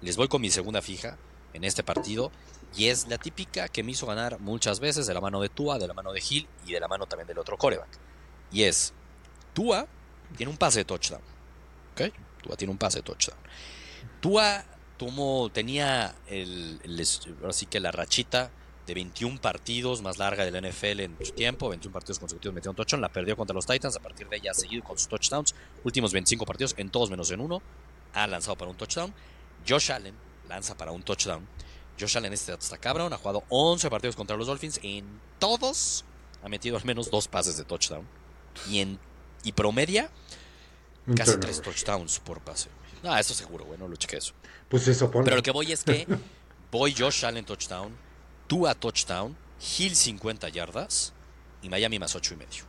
les voy con mi segunda fija en este partido. Y es la típica que me hizo ganar muchas veces de la mano de Tua, de la mano de Hill y de la mano también del otro coreback. Y es, Tua tiene un pase de touchdown. ¿Ok? Tua tiene un pase de touchdown. Tua tomó, tenía el, así que la rachita de 21 partidos, más larga del NFL en su tiempo, 21 partidos consecutivos metió un touchdown, la perdió contra los Titans, a partir de ella ha seguido con sus touchdowns, últimos 25 partidos, en todos menos en uno, ha lanzado para un touchdown, Josh Allen lanza para un touchdown, Josh Allen este está cabrón, ha jugado 11 partidos contra los Dolphins, en todos ha metido al menos dos pases de touchdown, y, en, y promedia casi tres touchdowns por pase. Ah, eso seguro, güey, no lo cheque eso. Pues eso pone. Pero lo que voy es que voy Josh Allen touchdown, Tua touchdown, Hill 50 yardas y Miami más 8 y medio.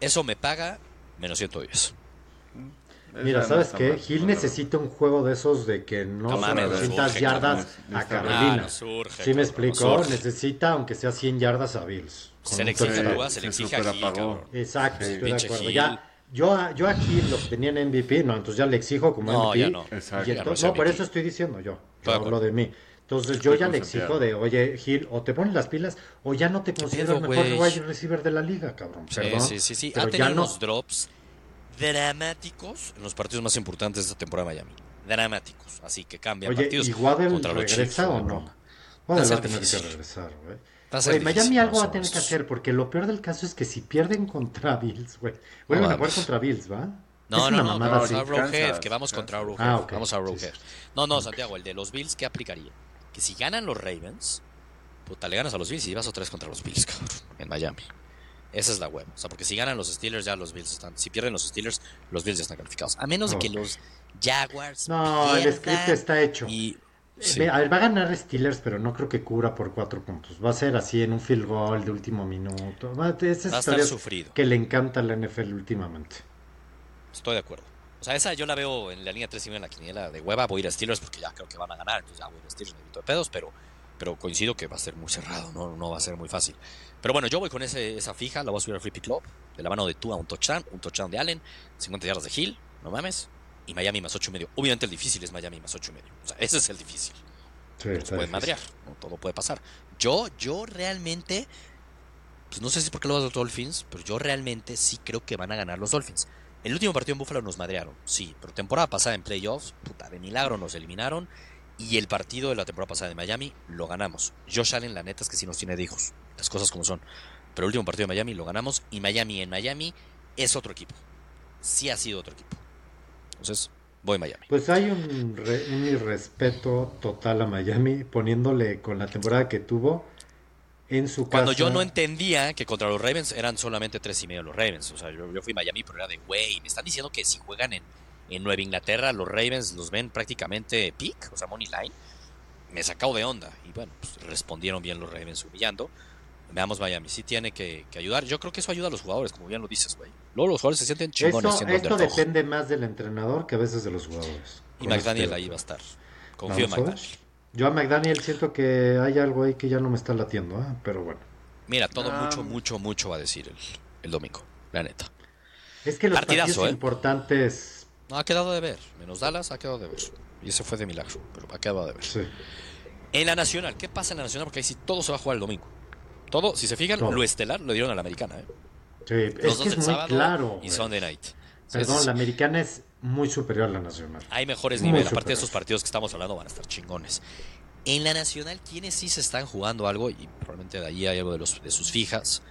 Eso me paga menos 110. Mira, ¿sabes qué? Hill necesita un juego de esos de que no son 200 yardas a Carolina. Ah, ¿Sí me explicó? Necesita, aunque sea 100 yardas a Bills. Se le exige a se le exige a Hill, Exacto, estoy de acuerdo. Ya, yo, yo aquí lo tenía en MVP, no, entonces ya le exijo como no, MVP. Ya no, Exacto. no, por eso estoy diciendo yo. Yo hablo de mí. Entonces yo ya le exijo de, oye, Gil, o te pones las pilas o ya no te considero el mejor wide receiver de la liga, cabrón. Perdón, sí, sí, sí. ha tenido unos drops dramáticos en los partidos más importantes de esta temporada de Miami. Dramáticos. Así que cambia oye, partidos ¿y contra los Chiefs. o no? Va a tener que regresar, güey. Oye, Miami algo va a tener que hacer, porque lo peor del caso es que si pierden contra Bills, güey, vuelven a jugar contra Bills, ¿va? No, no, no, vamos a Roadhead, que vamos contra Roadhead. Ah, Vamos a Roadhead. No, no, Santiago, el de los Bills, ¿qué aplicaría? que si ganan los Ravens, puta, le ganas a los Bills y vas otra vez contra los Bills, cabrón, en Miami. Esa es la web. O sea, porque si ganan los Steelers, ya los Bills están. Si pierden los Steelers, los Bills ya están calificados. A menos de que los Jaguars. No, el script está hecho. Y, A ver, va a ganar Steelers, pero no creo que cubra por cuatro puntos. Va a ser así en un field goal de último minuto. Va, esa va a estar sufrido. Que le encanta a la NFL últimamente. Estoy de acuerdo. O sea, esa yo la veo en la línea 3 y en la quiniela de hueva. Voy a ir a Steelers porque ya creo que van a ganar. Entonces ya voy a ir a Steelers, me evito de pedos. Pero, pero coincido que va a ser muy cerrado. No, no va a ser muy fácil. Pero bueno, yo voy con ese, esa fija. La voy a subir al Pick Club. De la mano de Tua, un touchdown. Un touchdown de Allen. 50 yardas de Hill. No mames. Y Miami más 8 y medio. Obviamente el difícil es Miami más 8 y medio. O sea, ese es el difícil. Sí, puede madrear. Todo puede pasar. Yo, yo realmente. Pues no sé si es porque lo vas a los Dolphins. Pero yo realmente sí creo que van a ganar los Dolphins. El último partido en Buffalo nos madrearon, sí, pero temporada pasada en playoffs, puta, de milagro nos eliminaron Y el partido de la temporada pasada de Miami lo ganamos. Josh Allen, la neta es que sí nos tiene de hijos. Las cosas como son. Pero el último partido de Miami lo ganamos. Y Miami en Miami es otro equipo. Sí ha sido otro equipo. Entonces, voy a Miami. Pues hay un, irrespeto total a Miami poniéndole con la temporada que tuvo en su casa. Cuando yo no entendía que contra los Ravens eran solamente tres y medio los Ravens. O sea, yo, fui a Miami, pero era de, güey, me están diciendo que si juegan en, en Nueva Inglaterra, los Ravens los ven prácticamente pick, o sea, money line. Me sacado de onda. Y bueno, pues respondieron bien los Ravens humillando. Veamos Miami, sí tiene que, ayudar. Yo creo que eso ayuda a los jugadores, como bien lo dices, güey. Luego los jugadores se sienten chingones. esto depende más del entrenador que a veces de los jugadores. Y McDaniel ahí va a estar. Confío en McDaniel. Yo a McDaniel siento que hay algo ahí que ya no me está latiendo, ¿eh? pero bueno. Mira, todo ah. mucho, mucho, mucho va a decir el, domingo, la neta. Es que los partidos ¿eh? importantes... No, ha quedado de ver. Menos Dallas ha quedado de ver. Y ese fue de milagro, pero ha quedado de ver. Sí. En la Nacional, ¿qué pasa en la Nacional? Porque ahí sí todo se va a jugar el domingo. Todo, si se fijan, lo estelar lo dieron a la americana. ¿eh? Sí, es que es muy claro. Y Sunday night. Perdón, la americana es muy superior a la nacional. Hay mejores niveles. Aparte de esos partidos que estamos hablando, van a estar chingones. En la nacional, ¿quiénes sí se están jugando algo? Y probablemente de ahí hay algo de, los, de sus fijas.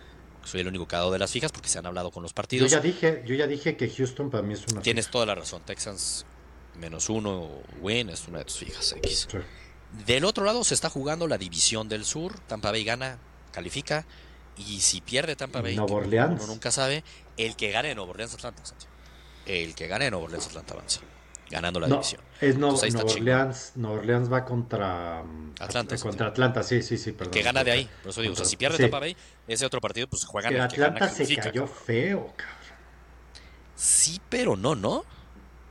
Soy el único que ha dado de las fijas porque se han hablado con los partidos. Yo ya dije, yo ya dije que Houston para mí es una Tienes toda la razón. Texans menos uno win es una de tus fijas X. Del otro lado se está jugando la división del sur. Tampa Bay gana califica. Y si pierde Tampa Bay, uno nunca sabe, el que gane de Nuevo Orleans Atlanta, El que gane de Nuevo Orleans Atlanta avanza, ganando la división. Es no, Nuevo, Orleans, Nuevo Orleans va contra Atlanta. Contra Atlanta, sí, sí, sí, perdón. Que gana de ahí, por eso digo, o sea, si pierde Tampa Bay, ese otro partido, pues juegan que Atlanta se cayó feo, cabrón. Sí, pero no, ¿no?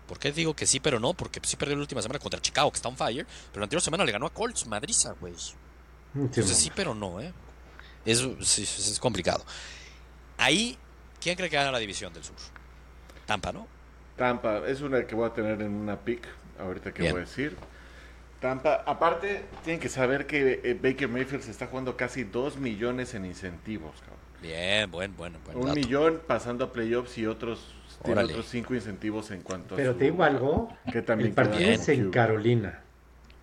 ¿Por qué digo que sí, pero no? Porque sí perdió la última semana contra Chicago, que está on fire, pero la anterior semana le ganó a Colts, Madriza, güey. Entonces sí, pero no, ¿eh? Es, es, complicado. Ahí, ¿quién cree que gana la división del sur? Tampa, ¿no? Tampa, es una que voy a tener en una pick, ahorita que voy a decir. Tampa, aparte, tienen que saber que eh, Baker Mayfield se está jugando casi 2 millones en incentivos, cabrón. Bien, buen, bueno, buen Un millón pasando a playoffs y otros tiene otros cinco incentivos en cuanto Pero te digo algo, que también el partido es en Carolina.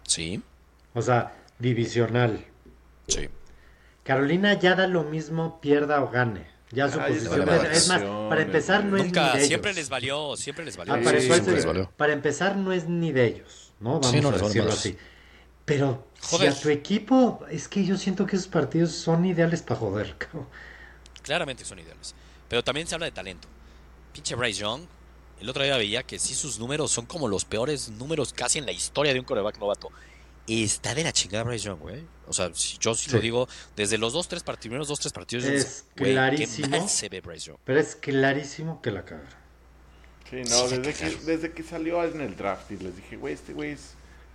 Sí. O sea, divisional. Sí. Carolina ya da lo mismo, pierda o gane. Ya su posición es, más, para empezar no es ni de ellos. Siempre les valió, siempre les valió. Ah, para, empezar, para, empezar no es ni de ellos, ¿no? Vamos a decirlo así. Pero si a tu equipo, es que yo siento que esos partidos son ideales para joder. Claramente son ideales. Pero también se habla de talento. Pinche Bryce Young, el otro día veía que sí sus números son como los peores números casi en la historia de un coreback novato. Está de la chingada Bryce Young, güey. O sea, yo sí, lo digo, desde los dos, tres partidos, primeros dos, tres partidos, es clarísimo. se ve Bryce Young. Pero es clarísimo que la caga. Sí, no, desde, que, desde que salió en el draft y les dije, güey, este güey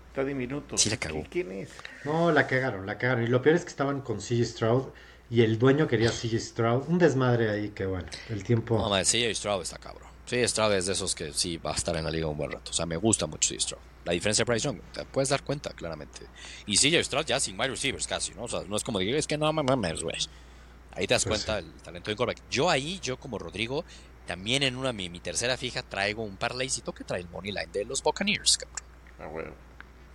está diminuto. Sí, la cagó. ¿Quién es? No, la cagaron, la cagaron. Y lo peor es que estaban con CJ Stroud y el dueño quería CJ Stroud. Un desmadre ahí que, bueno, el tiempo. No, CJ Stroud está cabrón. CJ Stroud es de esos que sí va a estar en la liga un buen rato. O sea, me gusta mucho CJ Stroud. La diferencia de Bryce Young, te puedes dar cuenta claramente. Y CJ Stroud ya sin wide receivers casi, ¿no? O sea, no es como decir, es que no mames, güey. Ahí te das pues cuenta el talento de quarterback. Yo ahí, yo como Rodrigo, también en una mi, mi tercera fija traigo un parlaycito que trae el money line de los Buccaneers, cabrón. Ah.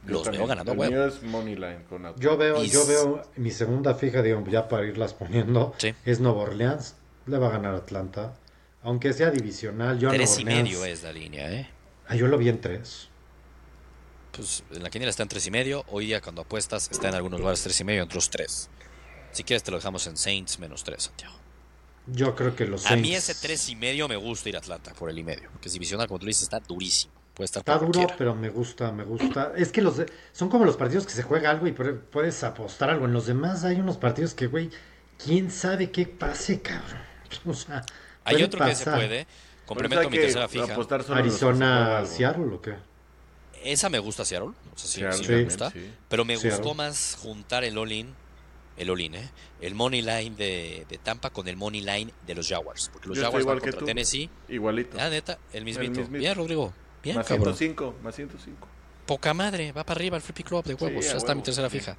Los veo ganando el mío es money line con yo veo, yo veo mi segunda fija, digamos, ya para irlas poniendo, es Nueva Orleans. Le va a ganar Atlanta. Aunque sea divisional, yo Tres y medio es la línea, ¿eh? Ah, yo lo vi en tres pues en la quiniela está en tres y medio. Hoy día cuando apuestas está en algunos lugares tres y medio, en otros tres. Si quieres te lo dejamos en Saints menos tres, Santiago. Yo creo que los Saints... A mí ese tres y medio me gusta ir a Atlanta por el y medio. Porque es divisional, como tú dices, está durísimo. Puede estar está duro, pero me gusta, me gusta. Es que los son como los partidos que se juega algo y puedes apostar algo. En los demás hay unos partidos que, güey, quién sabe qué pase, cabrón. O sea, hay otro que se puede. Complemento mi tercera fija. Arizona, Seattle o qué? Esa me gusta Seattle, o sea, sí, me gusta, pero me gustó más juntar el all-in, el all-in, ¿eh? el money line de, de, Tampa con el money line de los Jaguars, porque los Jaguars van contra Tennessee. Igualito. Ah, neta, el mismito. Bien, Rodrigo. Bien, más 105, más 105. Poca madre, va para arriba el Flippy Club de huevos, ya está mi tercera fija.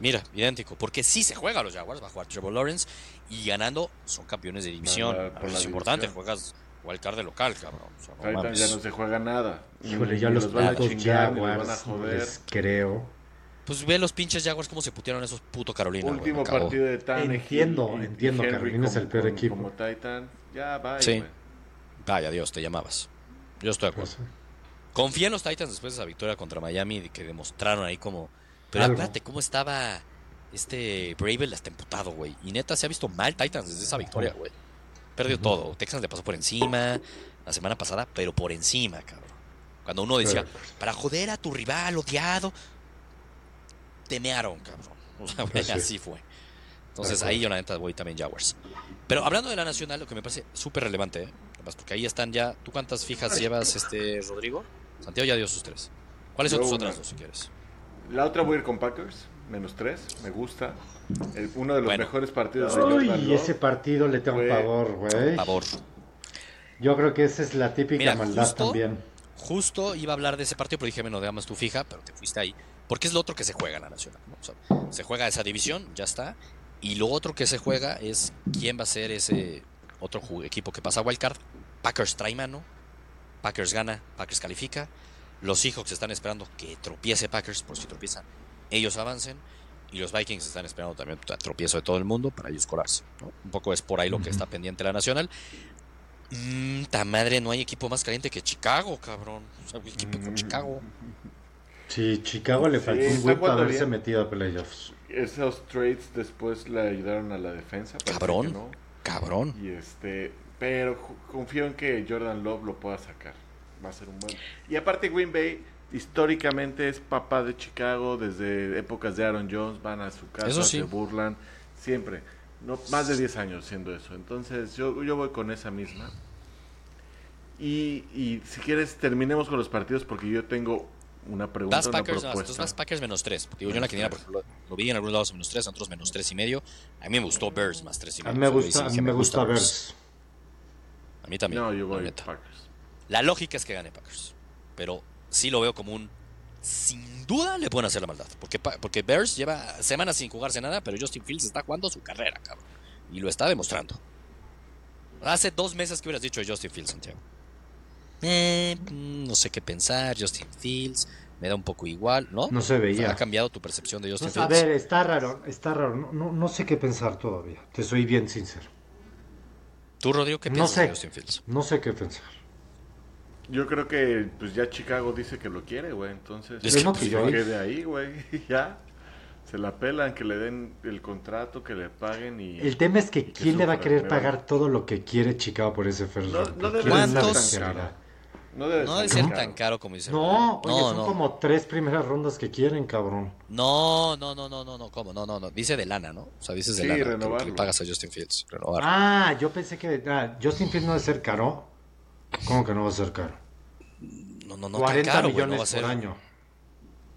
Mira, idéntico, porque sí se juega a los Jaguars, va a jugar Trevor Lawrence y ganando son campeones de división. es importante, juegas Wildcard de local, cabrón. Titans ya no se juega nada. Híjole, ya los, van a Jaguars, les creo. Pues ve los pinches Jaguars cómo se putearon esos puto Carolina. Último partido de Tan. Entiendo, entiendo, Carolina es el peor equipo. Como Titan, ya vaya. Sí. Vaya Dios, te llamabas. Yo estoy de acuerdo. Pues Confía en los Titans después de esa victoria contra Miami que demostraron ahí como. Pero acuérdate cómo estaba este Bravel hasta emputado, güey. Y neta se ha visto mal Titans desde esa victoria, güey. Perdió todo. Texas le pasó por encima la semana pasada, pero por encima, cabrón. Cuando uno decía, para joder a tu rival odiado, temearon, cabrón. O sea, pues así fue. Entonces ahí yo la neta voy también Jaguars. Pero hablando de la nacional, lo que me parece súper relevante, ¿eh? porque ahí están ya. ¿Tú cuántas fijas llevas, este Rodrigo? Santiago ya dio sus tres. ¿Cuáles son tus otras dos, si quieres? La otra voy a ir con Packers, menos tres, me gusta. uno de los mejores partidos de Y ese partido le tengo un pavor, güey. Pavor. Yo creo que esa es la típica maldad también. Justo iba a hablar de ese partido, pero dije, menos digamos tu fija, pero te fuiste ahí. Porque es lo otro que se juega en la Nacional. se juega esa división, ya está. Y lo otro que se juega es quién va a ser ese otro equipo que pasa a Wildcard. Packers trae mano, Packers gana, Packers califica. Los Seahawks están esperando que tropiece Packers, por si tropiezan, ellos avancen. Y los Vikings están esperando también tropiezo de todo el mundo para ellos colarse. Un poco es por ahí lo que está pendiente la Nacional. Mmm, ta madre, no hay equipo más caliente que Chicago, cabrón. O sea, equipo con Chicago. Sí, Chicago le faltó un güey para haberse metido a playoffs. Esos trades después le ayudaron a la defensa. Cabrón, cabrón. Y este, pero confío en que Jordan Love lo pueda sacar. Va a ser un buen. Y aparte Green Bay históricamente es papá de Chicago desde épocas de Aaron Jones, van a su casa, se burlan, siempre. No, más de 10 años siendo eso. Entonces yo, yo voy con esa misma. Y, y si quieres terminemos con los partidos porque yo tengo una pregunta. Vas Packers, una vas Packers menos 3. Porque yo en la quiniela, por ejemplo, lo vi en algunos lados menos 3, en otros menos 3 y medio. A mí me gustó Bears más 3 y medio. A mí me gusta, a mí me gusta Bears. A mí también. No, yo voy Packers. La lógica es que gane Packers. Pero sí lo veo como un. Sin duda le pueden hacer la maldad. Porque, porque Bears lleva semanas sin jugarse nada, pero Justin Fields está jugando su carrera, cabrón. Y lo está demostrando. Hace dos meses que hubieras dicho de Justin Fields, Santiago. Eh, mm, no sé qué pensar, Justin Fields, me da un poco igual, ¿no? No se veía. ¿Ha cambiado tu percepción de Justin Fields? A ver, está raro, está raro, no, no, sé qué pensar todavía, te soy bien sincero. ¿Tú, Rodrigo, qué piensas de Justin Fields? No sé qué pensar. Yo creo que pues ya Chicago dice que lo quiere, güey, entonces es que, pues, quede ahí, güey, ya. Se la pelan, que le den el contrato, que le paguen y... El tema es que, ¿quién le va a querer pagar todo lo que quiere Chicago por ese first No, no debe no debe, ser tan caro como dice. No, oye, son como tres primeras rondas que quieren, cabrón. No, no, no, no, no, no, ¿cómo? No, no, no. Dice de lana, ¿no? O sea, dices de lana. Que, le pagas a Justin Fields. Renovar. Ah, yo pensé que ah, Justin Fields no debe ser caro. ¿Cómo que no va a ser caro? No, no, no. 40 caro, millones no va a ser... por año.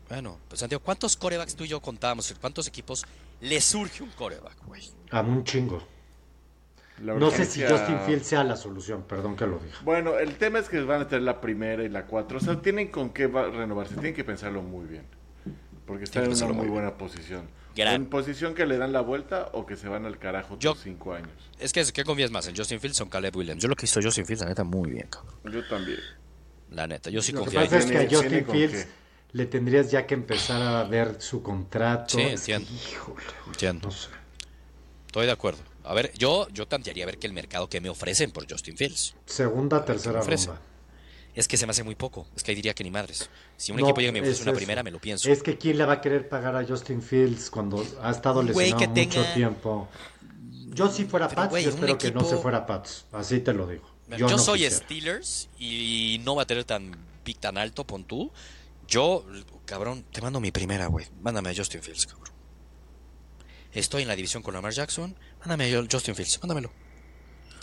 Bueno, pues Santiago, ¿cuántos corebacks tú y yo contábamos? ¿Cuántos equipos le surge un coreback, güey? A un chingo. No sé si Justin Fields sea la solución, perdón que lo diga. Bueno, el tema es que van a tener la primera y la cuatro. O sea, tienen con qué renovarse, tienen que pensarlo muy bien. Porque están en una muy, buena posición. ¿En posición que le dan la vuelta o que se van al carajo por cinco años? Es que, ¿qué confías más? ¿En Justin Fields o en Caleb Williams? Yo lo que hizo Justin Fields, la neta, muy bien, cabrón. Yo también. La neta, yo sí lo confío. Lo que pasa es que a Justin Fields le tendrías ya que empezar a ver su contrato. Sí, entiendo. entiendo. Estoy de acuerdo. A ver, yo, yo tantearía a ver que el mercado que me ofrecen por Justin Fields. Segunda, tercera ronda. Es que se me hace muy poco. Es que ahí diría que ni madres. Si un equipo llega y me ofrece una primera, me lo pienso. Es que ¿quién le va a querer pagar a Justin Fields cuando ha estado lesionado mucho tiempo? Yo si fuera Pats, yo espero que no se fuera Pats. Así te lo digo. Yo, soy Steelers y no va a tener tan pick tan alto, pon tú. Yo, cabrón, te mando mi primera, güey. Mándame a Justin Fields, cabrón. Estoy en la división con Lamar Jackson. Mándame a Justin Fields, mándamelo.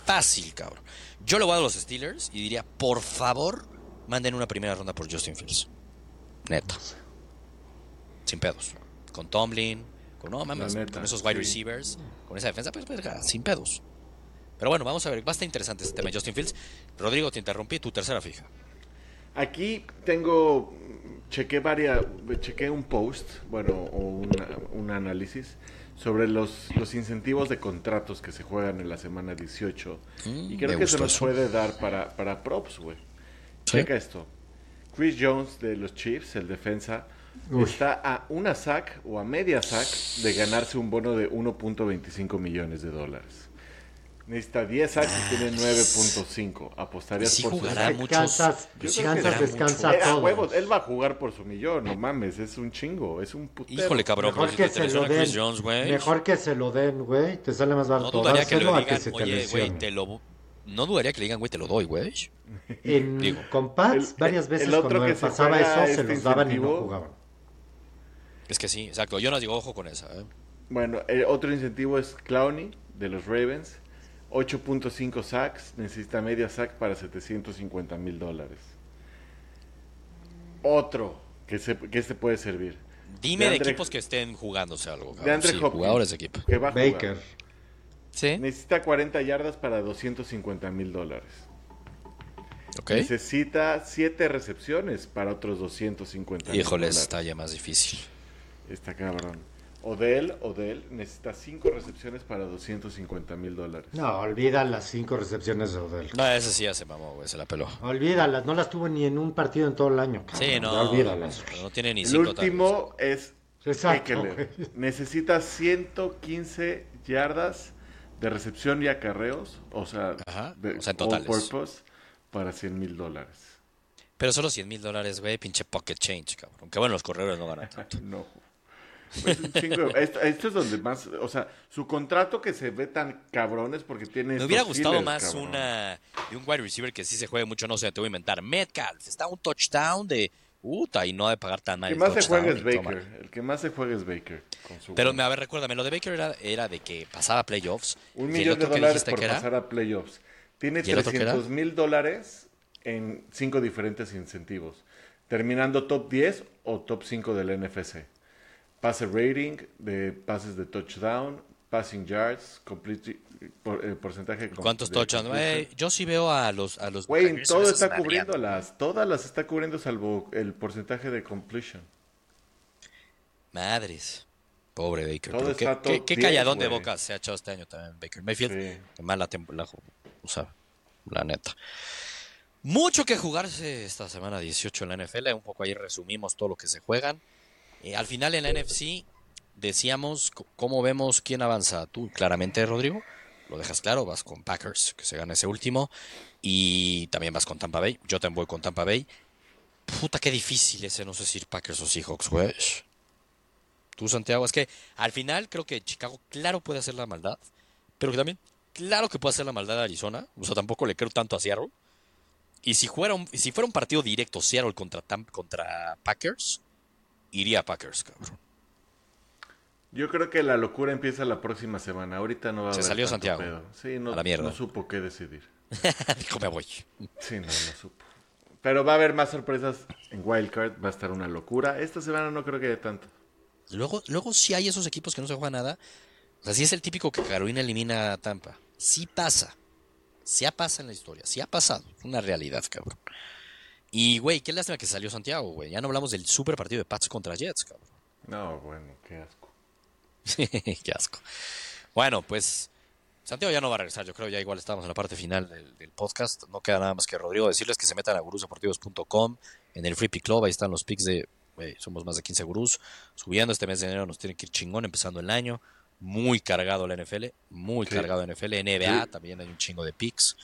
Fácil, cabrón. Yo le voy a los Steelers y diría, por favor, manden una primera ronda por Justin Fields. Neta. Sin pedos. Con Tomlin, con, no, mames, con esos wide receivers, con esa defensa, pues, verga, sin pedos. Pero bueno, vamos a ver, va a estar interesante este tema de Justin Fields. Rodrigo, te interrumpí, tu tercera fija. Aquí tengo, chequé varias, chequé un post, bueno, o un análisis sobre los, los incentivos de contratos que se juegan en la semana 18. Mm, y creo que se nos puede dar para, para props, güey. Checa esto. Chris Jones de los Chiefs, el defensa, está a una sack o a media sack de ganarse un bono de 1.25 millones de dólares. Necesita 10 sacks y tiene 9.5. Apostarías por jugará su muchos. Kansas, Kansas descansa eh, todo. Huevos, él va a jugar por su millón, no mames, es un chingo, es un putero. Híjole, cabrón, mejor que, se lo den, Jones, mejor que se lo den, güey, te sale más barato. No dudaría que le digan, oye, güey, te lo... No dudaría que le digan, güey, te lo doy, güey. En, con Pats, varias veces el cuando pasaba eso, se los daban y no jugaban. Es que sí, exacto. Yo no digo ojo con esa. ¿eh? Bueno, el otro incentivo es Clowney de los Ravens. 8.5 sacks, necesita media sack para 750 mil dólares. Otro que, se, que este puede servir. Dime de, equipos que estén jugándose algo. De Andre jugadores de equipo. Que va a Baker. ¿Sí? Necesita 40 yardas para 250 mil dólares. Necesita 7 recepciones para otros 250 mil Híjole, está ya más difícil. Está cabrón. Odell, Odell necesita 5 recepciones para 250 mil dólares. No, olvida las 5 recepciones de Odell. No, esa sí ya se mamó, güey, se la peló. Olvídalas, no las tuvo ni en un partido en todo el año. Sí, no. olvídalas. No tiene ni El último es Exacto, Necesita 115 yardas de recepción y acarreos, o sea, de, o sea en totales. para 100 mil dólares. Pero solo 100 mil dólares, güey, pinche pocket change, cabrón. Aunque bueno, los corredores no ganan tanto. no, pues esto, es donde más, o sea, su contrato que se ve tan cabrón es porque tiene. Me hubiera gustado más una de un wide receiver que sí se juegue mucho, no sé, te voy a inventar. Metcalf, está un touchdown de. Uta, y no de pagar tan mal. El que más se juega es Baker. El que más se juega es Baker. Pero, a ver, recuérdame, lo de Baker era, era de que pasaba a playoffs. Un millón de dólares por pasar a playoffs. Tiene 300 mil dólares en cinco diferentes incentivos. Terminando top 10 o top 5 del NFC pase rating, de pases de touchdown, passing yards, complete, por, eh, porcentaje de ¿Cuántos touchdowns? yo sí veo a los a los Güey, todo está cubriendo las, todas las está cubriendo salvo el porcentaje de completion. Madres. Pobre Baker. qué, qué, calladón de boca se ha echado este año también Baker Mayfield. Qué mala temporada, o sea, la neta. Mucho que jugarse esta semana 18 en la NFL. Un poco ahí resumimos todo lo que se juegan. Eh, al final en la NFC decíamos cómo vemos quién avanza. Tú claramente, Rodrigo, lo dejas claro, vas con Packers, que se gana ese último, y también vas con Tampa Bay. Yo también voy con Tampa Bay. Puta, qué difícil ese, no sé si Packers o Seahawks, güey. Tú, Santiago, es que al final creo que Chicago, claro, puede hacer la maldad, pero que también, claro que puede hacer la maldad a Arizona. O sea, tampoco le creo tanto a Seattle. Y si fuera un, si fuera un partido directo Seattle contra, contra Packers, iría a Packers, cabrón. Yo creo que la locura empieza la próxima semana. Ahorita no va a Se salió Santiago. Sí, no, a la mierda. no supo qué decidir. Dijo, me voy. Sí, no, no supo. Pero va a haber más sorpresas en Wildcard. Va a estar una locura. Esta semana no creo que haya tanto. Luego, luego sí hay esos equipos que no se juegan nada. O sea, sí es el típico que Carolina elimina a Tampa. Sí pasa. Sí pasa en la historia. Sí ha pasado. Es una realidad, cabrón. Y, güey, qué lástima que salió Santiago, güey. Ya no hablamos del super partido de Pats contra Jets, cabrón. No, bueno, qué asco. qué asco. Bueno, pues Santiago ya no va a regresar. Yo creo ya igual estamos en la parte final del, podcast. No queda nada más que Rodrigo decirles que se metan a gurusdeportivos.com en el Free Pick Club. Ahí están los picks de. Wey, somos más de 15 gurús. Subiendo este mes de enero nos tiene que ir chingón empezando el año. Muy cargado la NFL. Muy cargado la NFL. NBA también hay un chingo de picks.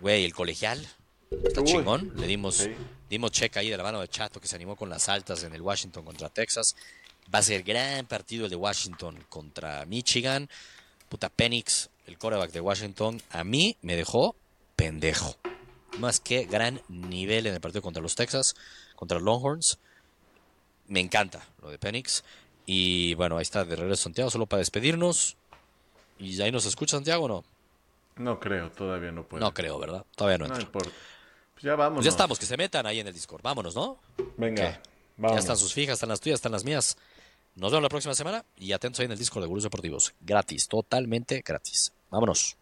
Güey, el colegial. Está chingón. Le dimos, dimos check ahí de la mano de Chato que se animó con las altas en el Washington contra Texas. Va a ser gran partido el de Washington contra Michigan. Puta Penix, el quarterback de Washington, a mí me dejó pendejo. Más que gran nivel en el partido contra los Texas, contra los Longhorns. Me encanta lo de Penix. Y bueno, ahí está de regreso Santiago, solo para despedirnos. ¿Y ahí nos escucha Santiago o no? No creo, todavía no puedo. No creo, ¿verdad? Todavía no, no importa. Pues ya vamos. Pues ya estamos, que se metan ahí en el Discord. Vámonos, ¿no? Venga, vamos. Ya están sus fijas, están las tuyas, están las mías. Nos vemos la próxima semana y atentos ahí en el Discord de Gurús Deportivos. Gratis, totalmente gratis. Vámonos.